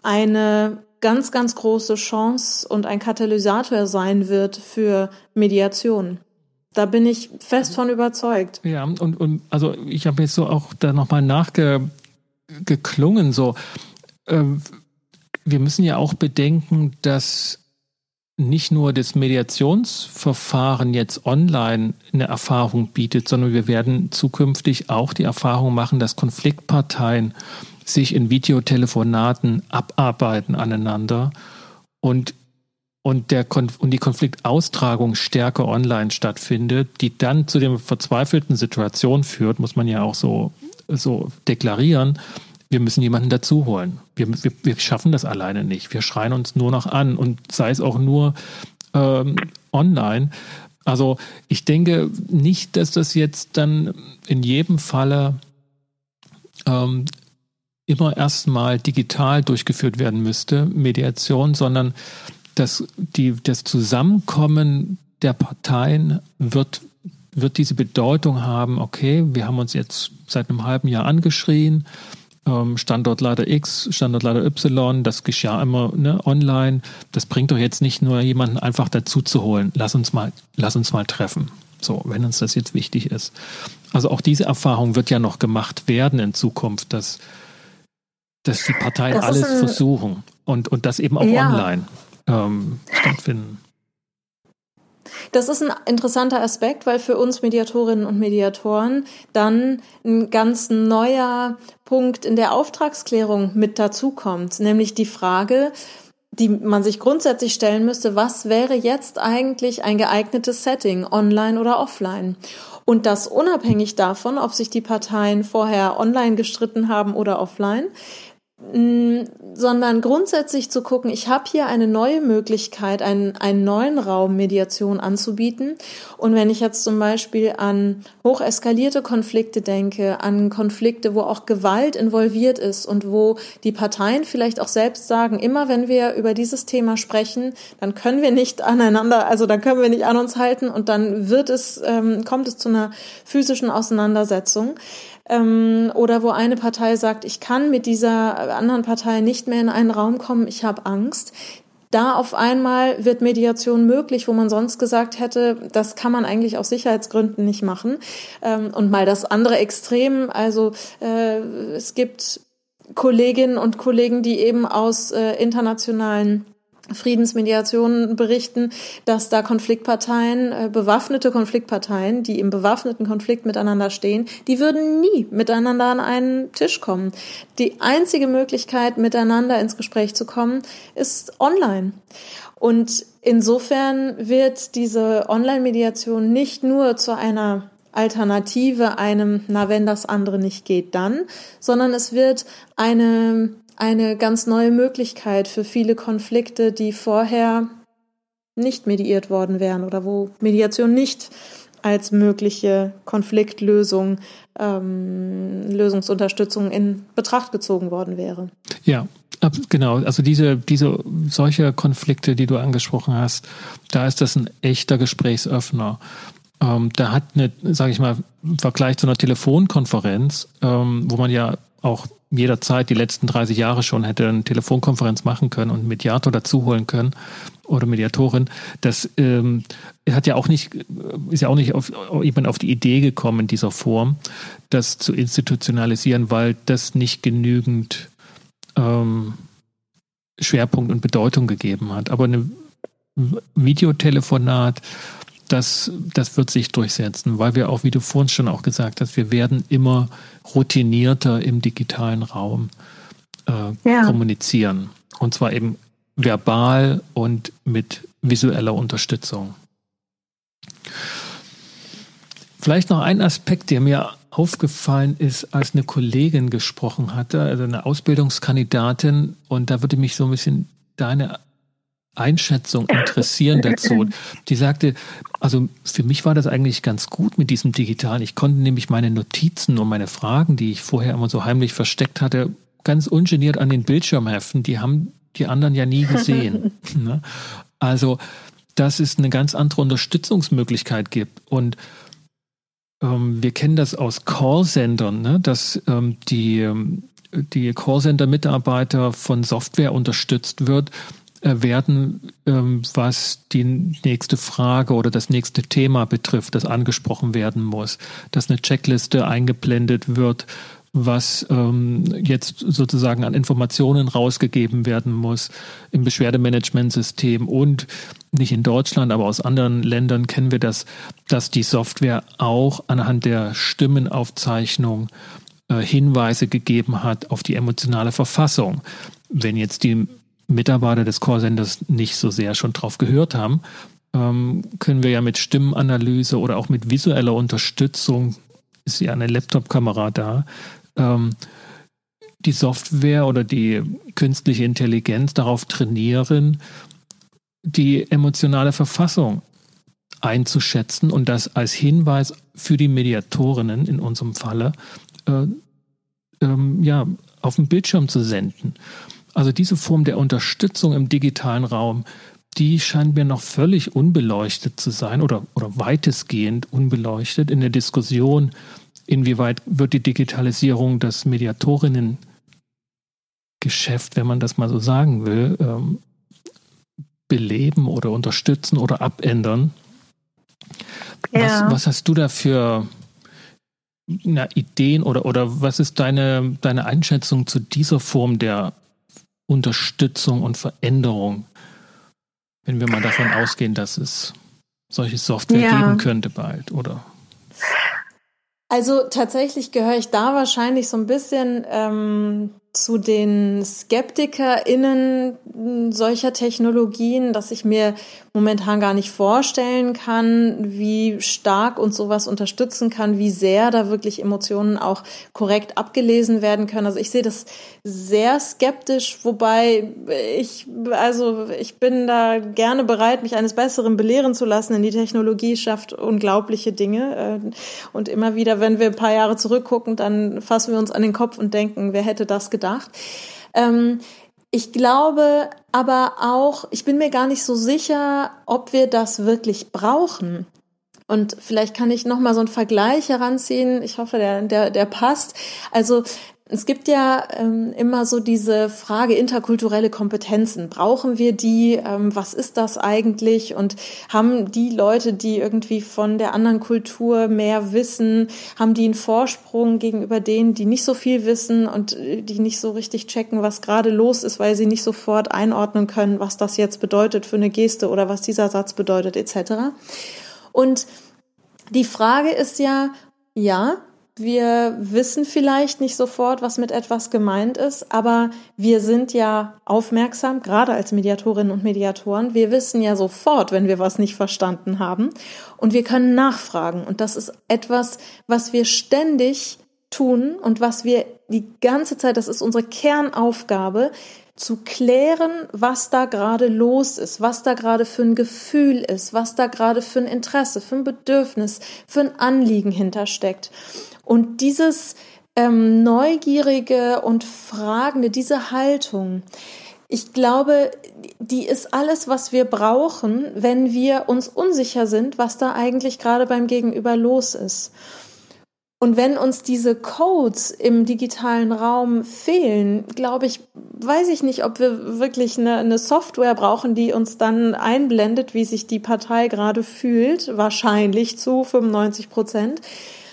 A: eine ganz, ganz große Chance und ein Katalysator sein wird für Mediation. Da bin ich fest von überzeugt.
B: Ja, und, und also ich habe jetzt so auch da nochmal nachge geklungen. So, äh, wir müssen ja auch bedenken, dass nicht nur das Mediationsverfahren jetzt online eine Erfahrung bietet, sondern wir werden zukünftig auch die Erfahrung machen, dass Konfliktparteien sich in Videotelefonaten abarbeiten aneinander und und, der Konf und die Konfliktaustragung stärker online stattfindet, die dann zu der verzweifelten Situation führt, muss man ja auch so, so deklarieren, wir müssen jemanden dazu holen. Wir, wir, wir schaffen das alleine nicht. Wir schreien uns nur noch an und sei es auch nur ähm, online. Also ich denke nicht, dass das jetzt dann in jedem Falle ähm, immer erstmal digital durchgeführt werden müsste, Mediation, sondern dass die, das Zusammenkommen der Parteien wird, wird diese Bedeutung haben, okay, wir haben uns jetzt seit einem halben Jahr angeschrien, ähm, Standortleiter X, Standortleiter Y, das geschah immer ne, online. Das bringt doch jetzt nicht nur jemanden einfach dazu zu holen. Lass uns mal, lass uns mal treffen. So, wenn uns das jetzt wichtig ist. Also auch diese Erfahrung wird ja noch gemacht werden in Zukunft, dass, dass die Parteien das alles versuchen und, und das eben auch ja. online ähm, stattfinden.
A: Das ist ein interessanter Aspekt, weil für uns Mediatorinnen und Mediatoren dann ein ganz neuer Punkt in der Auftragsklärung mit dazukommt, nämlich die Frage, die man sich grundsätzlich stellen müsste, was wäre jetzt eigentlich ein geeignetes Setting, online oder offline? Und das unabhängig davon, ob sich die Parteien vorher online gestritten haben oder offline, sondern grundsätzlich zu gucken, ich habe hier eine neue Möglichkeit, einen, einen neuen Raum Mediation anzubieten. Und wenn ich jetzt zum Beispiel an hocheskalierte Konflikte denke, an Konflikte, wo auch Gewalt involviert ist und wo die Parteien vielleicht auch selbst sagen, immer wenn wir über dieses Thema sprechen, dann können wir nicht aneinander, also dann können wir nicht an uns halten und dann wird es, ähm, kommt es zu einer physischen Auseinandersetzung ähm, oder wo eine Partei sagt, ich kann mit dieser anderen Partei nicht mehr in einen Raum kommen, ich habe Angst. Da auf einmal wird Mediation möglich, wo man sonst gesagt hätte, das kann man eigentlich aus Sicherheitsgründen nicht machen. Ähm, und mal das andere Extrem, also äh, es gibt Kolleginnen und Kollegen, die eben aus äh, internationalen Friedensmediationen berichten, dass da Konfliktparteien, äh, bewaffnete Konfliktparteien, die im bewaffneten Konflikt miteinander stehen, die würden nie miteinander an einen Tisch kommen. Die einzige Möglichkeit, miteinander ins Gespräch zu kommen, ist online. Und insofern wird diese Online-Mediation nicht nur zu einer Alternative einem, na, wenn das andere nicht geht, dann, sondern es wird eine eine ganz neue Möglichkeit für viele Konflikte, die vorher nicht mediiert worden wären oder wo Mediation nicht als mögliche Konfliktlösung, ähm, Lösungsunterstützung in Betracht gezogen worden wäre.
B: Ja, genau. Also diese, diese solche Konflikte, die du angesprochen hast, da ist das ein echter Gesprächsöffner. Ähm, da hat eine, sage ich mal, im Vergleich zu einer Telefonkonferenz, ähm, wo man ja auch jederzeit die letzten 30 Jahre schon hätte eine Telefonkonferenz machen können und Mediator dazu holen können oder Mediatorin. Das ähm, hat ja auch nicht, ist ja auch nicht auf, jemand auf die Idee gekommen in dieser Form, das zu institutionalisieren, weil das nicht genügend ähm, Schwerpunkt und Bedeutung gegeben hat. Aber ein Videotelefonat das, das wird sich durchsetzen, weil wir auch, wie du vorhin schon auch gesagt hast, wir werden immer routinierter im digitalen Raum äh, ja. kommunizieren. Und zwar eben verbal und mit visueller Unterstützung. Vielleicht noch ein Aspekt, der mir aufgefallen ist, als eine Kollegin gesprochen hatte, also eine Ausbildungskandidatin, und da würde mich so ein bisschen deine Einschätzung interessieren dazu. Die sagte, also für mich war das eigentlich ganz gut mit diesem Digitalen. Ich konnte nämlich meine Notizen und meine Fragen, die ich vorher immer so heimlich versteckt hatte, ganz ungeniert an den Bildschirm heften. Die haben die anderen ja nie gesehen. Ne? also, dass es eine ganz andere Unterstützungsmöglichkeit gibt. Und ähm, wir kennen das aus Callcentern, ne? dass ähm, die, ähm, die Callcenter-Mitarbeiter von Software unterstützt wird, werden, ähm, was die nächste Frage oder das nächste Thema betrifft, das angesprochen werden muss, dass eine Checkliste eingeblendet wird, was ähm, jetzt sozusagen an Informationen rausgegeben werden muss im Beschwerdemanagementsystem und nicht in Deutschland, aber aus anderen Ländern kennen wir das, dass die Software auch anhand der Stimmenaufzeichnung äh, Hinweise gegeben hat auf die emotionale Verfassung. Wenn jetzt die Mitarbeiter des Callcenters nicht so sehr schon drauf gehört haben, ähm, können wir ja mit Stimmenanalyse oder auch mit visueller Unterstützung, ist ja eine Laptop-Kamera da, ähm, die Software oder die künstliche Intelligenz darauf trainieren, die emotionale Verfassung einzuschätzen und das als Hinweis für die Mediatorinnen in unserem Falle äh, ähm, ja, auf den Bildschirm zu senden. Also diese Form der Unterstützung im digitalen Raum, die scheint mir noch völlig unbeleuchtet zu sein oder, oder weitestgehend unbeleuchtet in der Diskussion, inwieweit wird die Digitalisierung das Mediatorinnengeschäft, wenn man das mal so sagen will, ähm, beleben oder unterstützen oder abändern. Ja. Was, was, hast du da für na, Ideen oder, oder was ist deine, deine Einschätzung zu dieser Form der Unterstützung und Veränderung, wenn wir mal davon ausgehen, dass es solche Software ja. geben könnte bald, oder?
A: Also tatsächlich gehöre ich da wahrscheinlich so ein bisschen ähm, zu den SkeptikerInnen solcher Technologien, dass ich mir momentan gar nicht vorstellen kann, wie stark uns sowas unterstützen kann, wie sehr da wirklich Emotionen auch korrekt abgelesen werden können. Also ich sehe das sehr skeptisch, wobei ich, also ich bin da gerne bereit, mich eines Besseren belehren zu lassen, denn die Technologie schafft unglaubliche Dinge. Äh, und immer wieder, wenn wir ein paar Jahre zurückgucken, dann fassen wir uns an den Kopf und denken, wer hätte das gedacht? Ähm, ich glaube aber auch, ich bin mir gar nicht so sicher, ob wir das wirklich brauchen. Und vielleicht kann ich noch mal so einen Vergleich heranziehen. Ich hoffe, der, der, der passt. Also es gibt ja ähm, immer so diese Frage interkulturelle Kompetenzen. Brauchen wir die? Ähm, was ist das eigentlich? Und haben die Leute, die irgendwie von der anderen Kultur mehr wissen, haben die einen Vorsprung gegenüber denen, die nicht so viel wissen und äh, die nicht so richtig checken, was gerade los ist, weil sie nicht sofort einordnen können, was das jetzt bedeutet für eine Geste oder was dieser Satz bedeutet etc. Und die Frage ist ja, ja, wir wissen vielleicht nicht sofort, was mit etwas gemeint ist, aber wir sind ja aufmerksam, gerade als Mediatorinnen und Mediatoren. Wir wissen ja sofort, wenn wir was nicht verstanden haben und wir können nachfragen. Und das ist etwas, was wir ständig tun und was wir die ganze Zeit, das ist unsere Kernaufgabe, zu klären, was da gerade los ist, was da gerade für ein Gefühl ist, was da gerade für ein Interesse, für ein Bedürfnis, für ein Anliegen hintersteckt. Und dieses ähm, Neugierige und Fragende, diese Haltung, ich glaube, die ist alles, was wir brauchen, wenn wir uns unsicher sind, was da eigentlich gerade beim Gegenüber los ist. Und wenn uns diese Codes im digitalen Raum fehlen, glaube ich, weiß ich nicht, ob wir wirklich eine, eine, Software brauchen, die uns dann einblendet, wie sich die Partei gerade fühlt, wahrscheinlich zu 95 Prozent,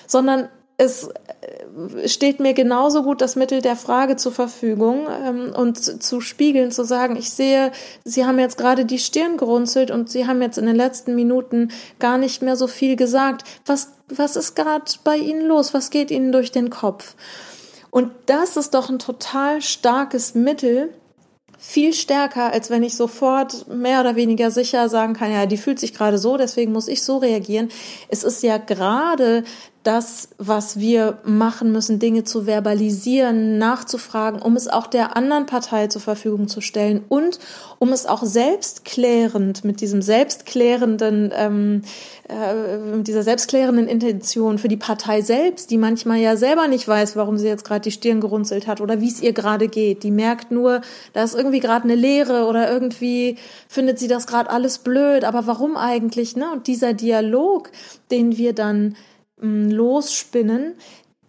A: sondern es äh, steht mir genauso gut das Mittel der Frage zur Verfügung ähm, und zu spiegeln, zu sagen, ich sehe, Sie haben jetzt gerade die Stirn gerunzelt und Sie haben jetzt in den letzten Minuten gar nicht mehr so viel gesagt. Was, was ist gerade bei Ihnen los? Was geht Ihnen durch den Kopf? Und das ist doch ein total starkes Mittel, viel stärker, als wenn ich sofort mehr oder weniger sicher sagen kann, ja, die fühlt sich gerade so, deswegen muss ich so reagieren. Es ist ja gerade das, was wir machen müssen, Dinge zu verbalisieren, nachzufragen, um es auch der anderen Partei zur Verfügung zu stellen und um es auch selbstklärend mit diesem selbstklärenden, ähm, äh, dieser selbstklärenden Intention für die Partei selbst, die manchmal ja selber nicht weiß, warum sie jetzt gerade die Stirn gerunzelt hat oder wie es ihr gerade geht. Die merkt nur, da ist irgendwie gerade eine Leere oder irgendwie findet sie das gerade alles blöd, aber warum eigentlich? Ne? Und dieser Dialog, den wir dann losspinnen,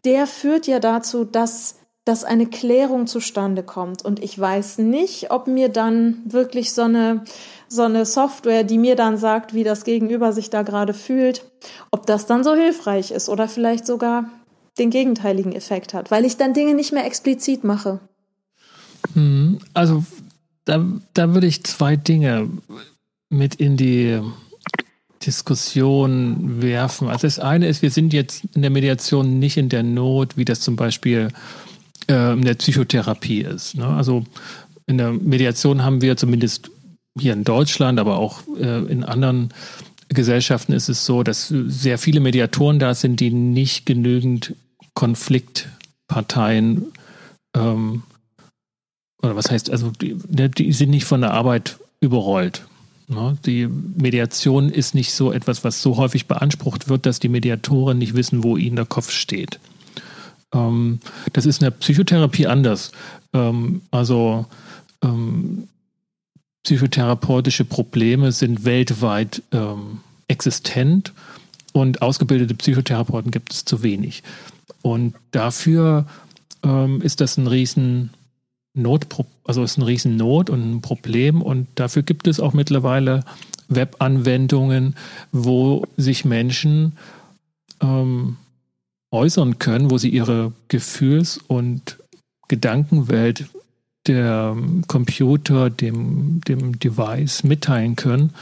A: der führt ja dazu, dass dass eine Klärung zustande kommt. Und ich weiß nicht, ob mir dann wirklich so eine, so eine Software, die mir dann sagt, wie das Gegenüber sich da gerade fühlt, ob das dann so hilfreich ist oder vielleicht sogar den gegenteiligen Effekt hat, weil ich dann Dinge nicht mehr explizit mache.
B: Hm, also da, da würde ich zwei Dinge mit in die Diskussion werfen. Also das eine ist, wir sind jetzt in der Mediation nicht in der Not, wie das zum Beispiel äh, in der Psychotherapie ist. Ne? Also in der Mediation haben wir zumindest hier in Deutschland, aber auch äh, in anderen Gesellschaften ist es so, dass sehr viele Mediatoren da sind, die nicht genügend Konfliktparteien ähm, oder was heißt, also die, ne, die sind nicht von der Arbeit überrollt. Ne? Die Mediation ist nicht so etwas, was so häufig beansprucht wird, dass die Mediatoren nicht wissen, wo ihnen der Kopf steht. Ähm, das ist in der Psychotherapie anders. Ähm, also ähm, psychotherapeutische Probleme sind weltweit existent und ausgebildete Psychotherapeuten gibt es zu wenig. Und dafür ist das ein riesen Not, also ist ein riesen Not und ein Problem und dafür gibt es auch mittlerweile Webanwendungen, wo sich Menschen ähm, äußern können, wo sie ihre Gefühls- und Gedankenwelt der Computer, dem, dem Device mitteilen können.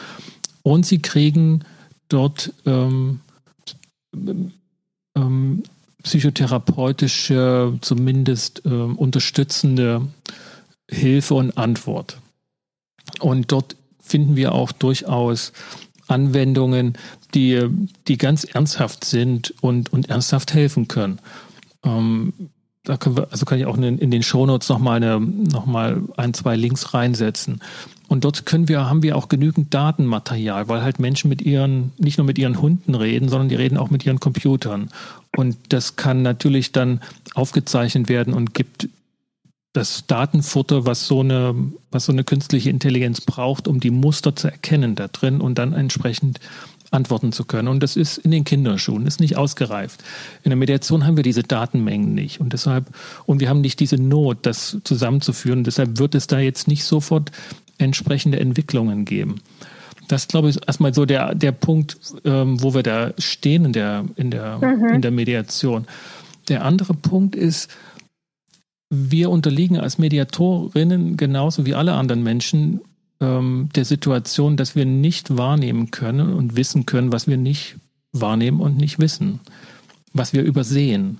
B: Und sie kriegen dort ähm, ähm, psychotherapeutische, zumindest ähm, unterstützende Hilfe und Antwort. Und dort finden wir auch durchaus Anwendungen, die, die ganz ernsthaft sind und, und ernsthaft helfen können. Ähm, da können wir, also kann ich auch in, in den Shownotes nochmal noch mal ein, zwei Links reinsetzen. Und dort können wir, haben wir auch genügend Datenmaterial, weil halt Menschen mit ihren, nicht nur mit ihren Hunden reden, sondern die reden auch mit ihren Computern. Und das kann natürlich dann aufgezeichnet werden und gibt das Datenfutter, was so eine, was so eine künstliche Intelligenz braucht, um die Muster zu erkennen da drin und dann entsprechend antworten zu können. Und das ist in den Kinderschuhen, ist nicht ausgereift. In der Mediation haben wir diese Datenmengen nicht. Und deshalb, und wir haben nicht diese Not, das zusammenzuführen. Deshalb wird es da jetzt nicht sofort entsprechende Entwicklungen geben. Das, glaube ich, ist erstmal so der, der Punkt, ähm, wo wir da stehen in der, in, der, mhm. in der Mediation. Der andere Punkt ist, wir unterliegen als Mediatorinnen genauso wie alle anderen Menschen ähm, der Situation, dass wir nicht wahrnehmen können und wissen können, was wir nicht wahrnehmen und nicht wissen, was wir übersehen.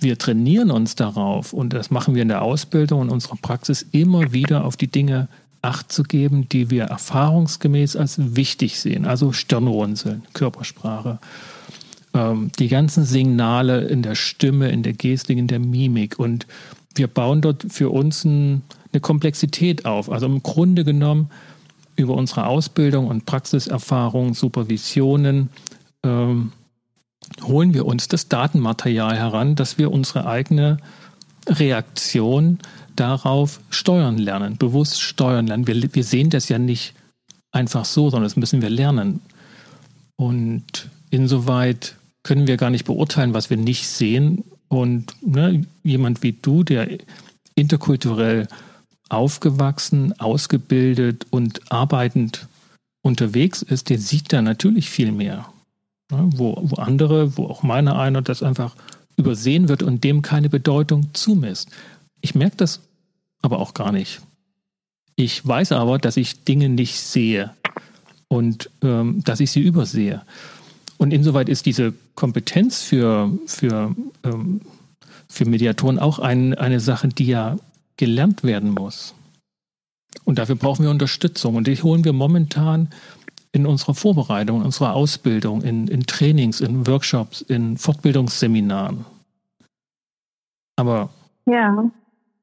B: Wir trainieren uns darauf und das machen wir in der Ausbildung und unserer Praxis immer wieder auf die Dinge Acht zu geben, die wir erfahrungsgemäß als wichtig sehen. Also Stirnrunzeln, Körpersprache, ähm, die ganzen Signale in der Stimme, in der Gestik, in der Mimik. Und wir bauen dort für uns ein, eine Komplexität auf. Also im Grunde genommen über unsere Ausbildung und Praxiserfahrung, Supervisionen, ähm, holen wir uns das Datenmaterial heran, dass wir unsere eigene Reaktion darauf steuern lernen, bewusst steuern lernen. Wir, wir sehen das ja nicht einfach so, sondern das müssen wir lernen. Und insoweit können wir gar nicht beurteilen, was wir nicht sehen. Und ne, jemand wie du, der interkulturell aufgewachsen, ausgebildet und arbeitend unterwegs ist, der sieht da natürlich viel mehr. Ja, wo, wo andere, wo auch meine einer das einfach übersehen wird und dem keine Bedeutung zumisst. Ich merke das aber auch gar nicht. Ich weiß aber, dass ich Dinge nicht sehe und ähm, dass ich sie übersehe. Und insoweit ist diese Kompetenz für, für, ähm, für Mediatoren auch ein, eine Sache, die ja gelernt werden muss. Und dafür brauchen wir Unterstützung. Und die holen wir momentan in unserer Vorbereitung, in unserer Ausbildung, in, in Trainings, in Workshops, in Fortbildungsseminaren. Aber ja.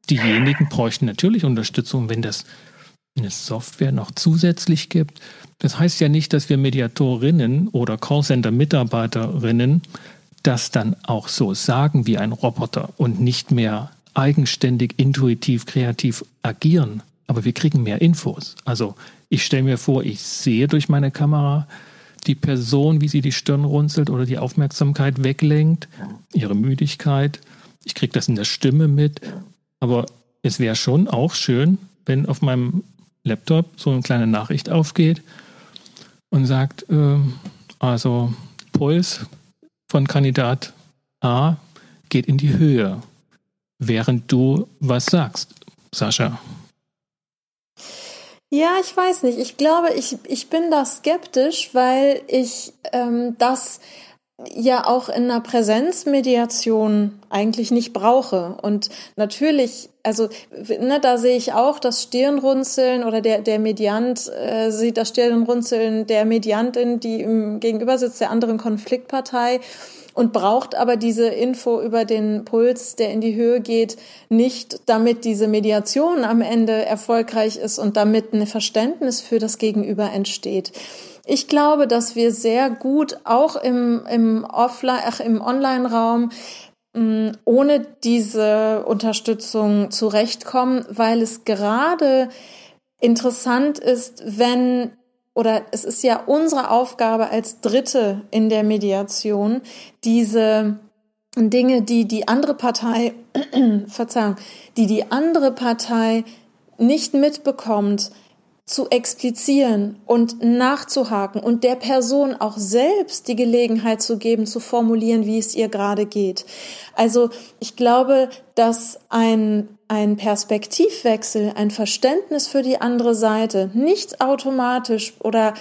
B: diejenigen bräuchten natürlich Unterstützung, wenn das eine Software noch zusätzlich gibt. Das heißt ja nicht, dass wir Mediatorinnen oder Callcenter-Mitarbeiterinnen das dann auch so sagen wie ein Roboter und nicht mehr eigenständig, intuitiv, kreativ agieren. Aber wir kriegen mehr Infos. Also ich stelle mir vor, ich sehe durch meine Kamera die Person, wie sie die Stirn runzelt oder die Aufmerksamkeit weglenkt, ihre Müdigkeit. Ich kriege das in der Stimme mit. Aber es wäre schon auch schön, wenn auf meinem Laptop so eine kleine Nachricht aufgeht und sagt, äh, also Puls von Kandidat A geht in die Höhe während du was sagst, Sascha.
A: Ja, ich weiß nicht. Ich glaube, ich, ich bin da skeptisch, weil ich ähm, das ja auch in einer Präsenzmediation eigentlich nicht brauche. Und natürlich also ne, da sehe ich auch das Stirnrunzeln oder der, der Mediant äh, sieht das Stirnrunzeln der Mediantin, die im Gegenüber sitzt der anderen Konfliktpartei und braucht aber diese Info über den Puls, der in die Höhe geht, nicht, damit diese Mediation am Ende erfolgreich ist und damit ein Verständnis für das Gegenüber entsteht. Ich glaube, dass wir sehr gut auch im, im Offline, ach, im Online-Raum ohne diese Unterstützung zurechtkommen, weil es gerade interessant ist, wenn oder es ist ja unsere Aufgabe als Dritte in der Mediation, diese Dinge, die die andere Partei, Verzeihung, die die andere Partei nicht mitbekommt, zu explizieren und nachzuhaken und der Person auch selbst die Gelegenheit zu geben, zu formulieren, wie es ihr gerade geht. Also ich glaube, dass ein, ein Perspektivwechsel, ein Verständnis für die andere Seite nicht automatisch oder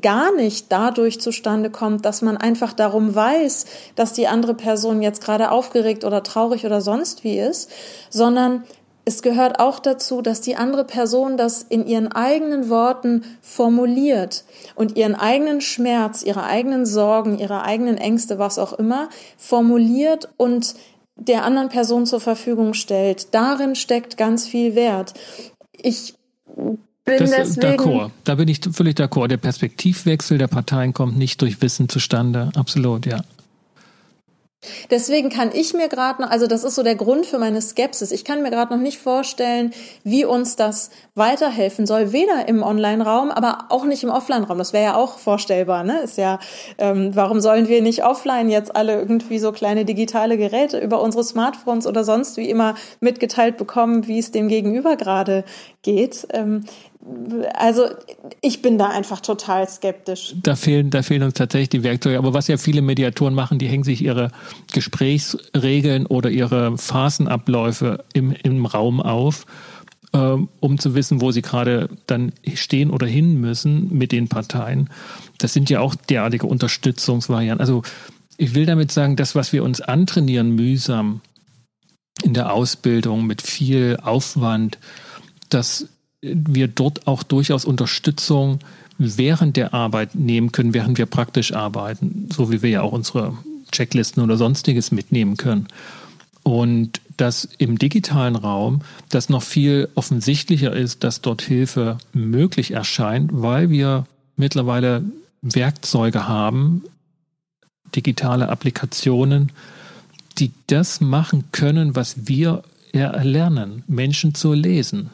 A: gar nicht dadurch zustande kommt, dass man einfach darum weiß, dass die andere Person jetzt gerade aufgeregt oder traurig oder sonst wie ist, sondern es gehört auch dazu, dass die andere Person das in ihren eigenen Worten formuliert und ihren eigenen Schmerz, ihre eigenen Sorgen, ihre eigenen Ängste, was auch immer, formuliert und der anderen Person zur Verfügung stellt. Darin steckt ganz viel Wert. Ich bin das, deswegen.
B: D'accord. Da bin ich völlig d'accord. Der Perspektivwechsel der Parteien kommt nicht durch Wissen zustande. Absolut, ja.
A: Deswegen kann ich mir gerade noch, also das ist so der Grund für meine Skepsis. Ich kann mir gerade noch nicht vorstellen, wie uns das weiterhelfen soll, weder im Online-Raum, aber auch nicht im Offline-Raum. Das wäre ja auch vorstellbar, ne? Ist ja, ähm, warum sollen wir nicht offline jetzt alle irgendwie so kleine digitale Geräte über unsere Smartphones oder sonst wie immer mitgeteilt bekommen, wie es dem Gegenüber gerade geht? Ähm, also ich bin da einfach total skeptisch.
B: Da fehlen, da fehlen uns tatsächlich die Werkzeuge. Aber was ja viele Mediatoren machen, die hängen sich ihre Gesprächsregeln oder ihre Phasenabläufe im, im Raum auf, ähm, um zu wissen, wo sie gerade dann stehen oder hin müssen mit den Parteien. Das sind ja auch derartige Unterstützungsvarianten. Also ich will damit sagen, das, was wir uns antrainieren, mühsam in der Ausbildung mit viel Aufwand, das wir dort auch durchaus Unterstützung während der Arbeit nehmen können, während wir praktisch arbeiten, so wie wir ja auch unsere Checklisten oder sonstiges mitnehmen können. Und dass im digitalen Raum das noch viel offensichtlicher ist, dass dort Hilfe möglich erscheint, weil wir mittlerweile Werkzeuge haben, digitale Applikationen, die das machen können, was wir erlernen, Menschen zu lesen.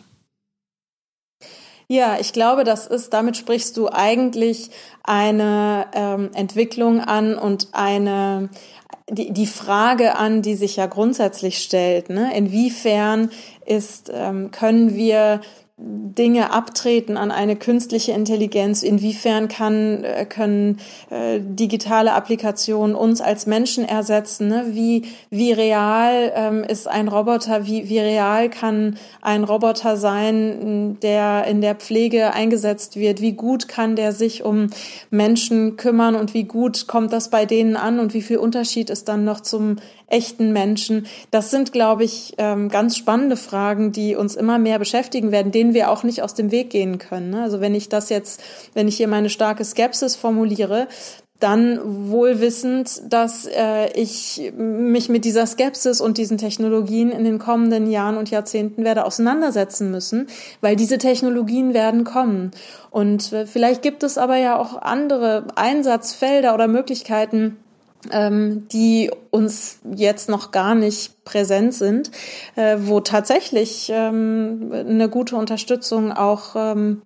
A: Ja, ich glaube, das ist, damit sprichst du eigentlich eine ähm, Entwicklung an und eine die, die Frage an, die sich ja grundsätzlich stellt. Ne? Inwiefern ist, ähm, können wir Dinge abtreten an eine künstliche Intelligenz? Inwiefern kann, äh, können äh, digitale Applikationen uns als Menschen ersetzen? Ne? Wie, wie real ähm, ist ein Roboter? Wie, wie real kann ein Roboter sein, der in der Pflege eingesetzt wird? Wie gut kann der sich um Menschen kümmern und wie gut kommt das bei denen an und wie viel Unterschied ist dann noch zum echten Menschen? Das sind, glaube ich, ähm, ganz spannende Fragen, die uns immer mehr beschäftigen werden, denen wir auch nicht aus dem Weg gehen können. Ne? Also wenn ich das jetzt, wenn ich hier meine starke Skepsis formuliere, dann wohl wissend, dass äh, ich mich mit dieser Skepsis und diesen Technologien in den kommenden Jahren und Jahrzehnten werde auseinandersetzen müssen, weil diese Technologien werden kommen. Und äh, vielleicht gibt es aber ja auch andere Einsatzfelder oder Möglichkeiten, ähm, die uns jetzt noch gar nicht präsent sind, äh, wo tatsächlich ähm, eine gute Unterstützung auch ähm,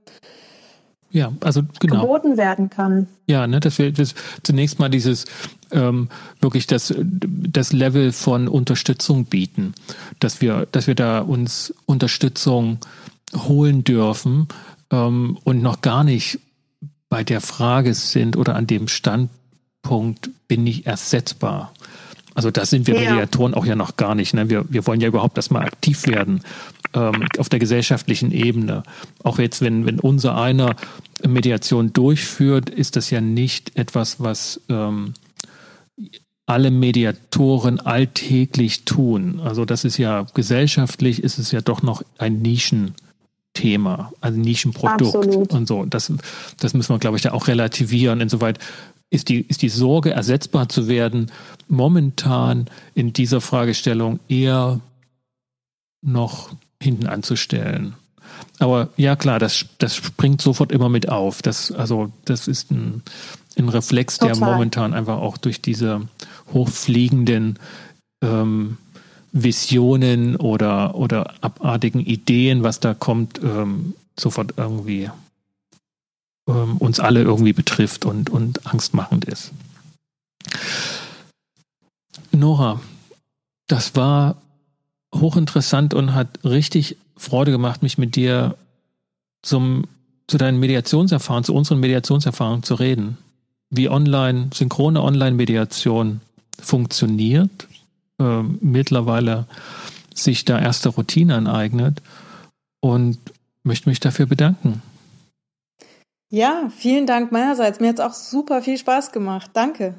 B: ja, also genau.
A: geboten werden kann.
B: Ja, ne, dass wir das, zunächst mal dieses ähm, wirklich das, das Level von Unterstützung bieten, dass wir, dass wir da uns Unterstützung holen dürfen ähm, und noch gar nicht bei der Frage sind oder an dem Stand Punkt bin ich ersetzbar. Also da sind wir ja. Mediatoren auch ja noch gar nicht. Ne? Wir, wir wollen ja überhaupt erstmal aktiv werden ähm, auf der gesellschaftlichen Ebene. Auch jetzt, wenn, wenn unser einer Mediation durchführt, ist das ja nicht etwas, was ähm, alle Mediatoren alltäglich tun. Also das ist ja gesellschaftlich ist es ja doch noch ein Nischenthema, also Nischenprodukt Absolut. und so. Das, das müssen wir, glaube ich, da auch relativieren. Insoweit ist die, ist die Sorge, ersetzbar zu werden, momentan in dieser Fragestellung eher noch hinten anzustellen. Aber ja, klar, das, das springt sofort immer mit auf. Das, also, das ist ein, ein Reflex, Total. der momentan einfach auch durch diese hochfliegenden ähm, Visionen oder, oder abartigen Ideen, was da kommt, ähm, sofort irgendwie ähm, uns alle irgendwie betrifft und, und angstmachend ist. Nora, das war hochinteressant und hat richtig Freude gemacht, mich mit dir zum, zu deinen Mediationserfahrungen, zu unseren Mediationserfahrungen zu reden. Wie online, synchrone Online-Mediation funktioniert, äh, mittlerweile sich da erste Routine aneignet und möchte mich dafür bedanken.
A: Ja, vielen Dank meinerseits. Mir hat es auch super viel Spaß gemacht. Danke.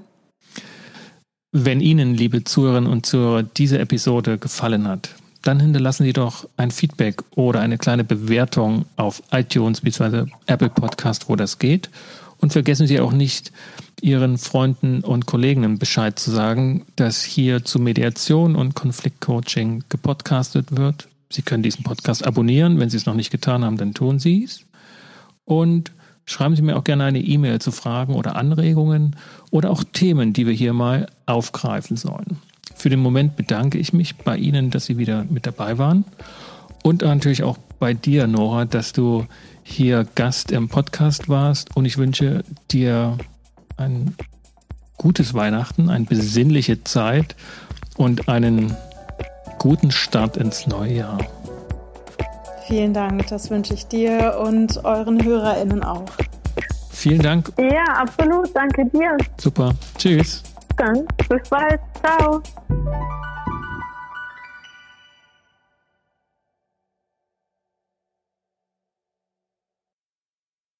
B: Wenn Ihnen, liebe Zuhörerinnen und Zuhörer, diese Episode gefallen hat, dann hinterlassen Sie doch ein Feedback oder eine kleine Bewertung auf iTunes bzw. Apple Podcast, wo das geht. Und vergessen Sie auch nicht, Ihren Freunden und Kollegen Bescheid zu sagen, dass hier zu Mediation und Konfliktcoaching gepodcastet wird. Sie können diesen Podcast abonnieren. Wenn Sie es noch nicht getan haben, dann tun Sie es. Und schreiben Sie mir auch gerne eine E-Mail zu Fragen oder Anregungen oder auch Themen, die wir hier mal aufgreifen sollen. Für den Moment bedanke ich mich bei Ihnen, dass Sie wieder mit dabei waren. Und natürlich auch bei dir, Nora, dass du hier Gast im Podcast warst. Und ich wünsche dir ein gutes Weihnachten, eine besinnliche Zeit und einen guten Start ins neue Jahr.
A: Vielen Dank, das wünsche ich dir und euren HörerInnen auch.
B: Vielen Dank.
C: Ja, absolut, danke dir.
B: Super. Tschüss.
C: Dann bis bald. Ciao.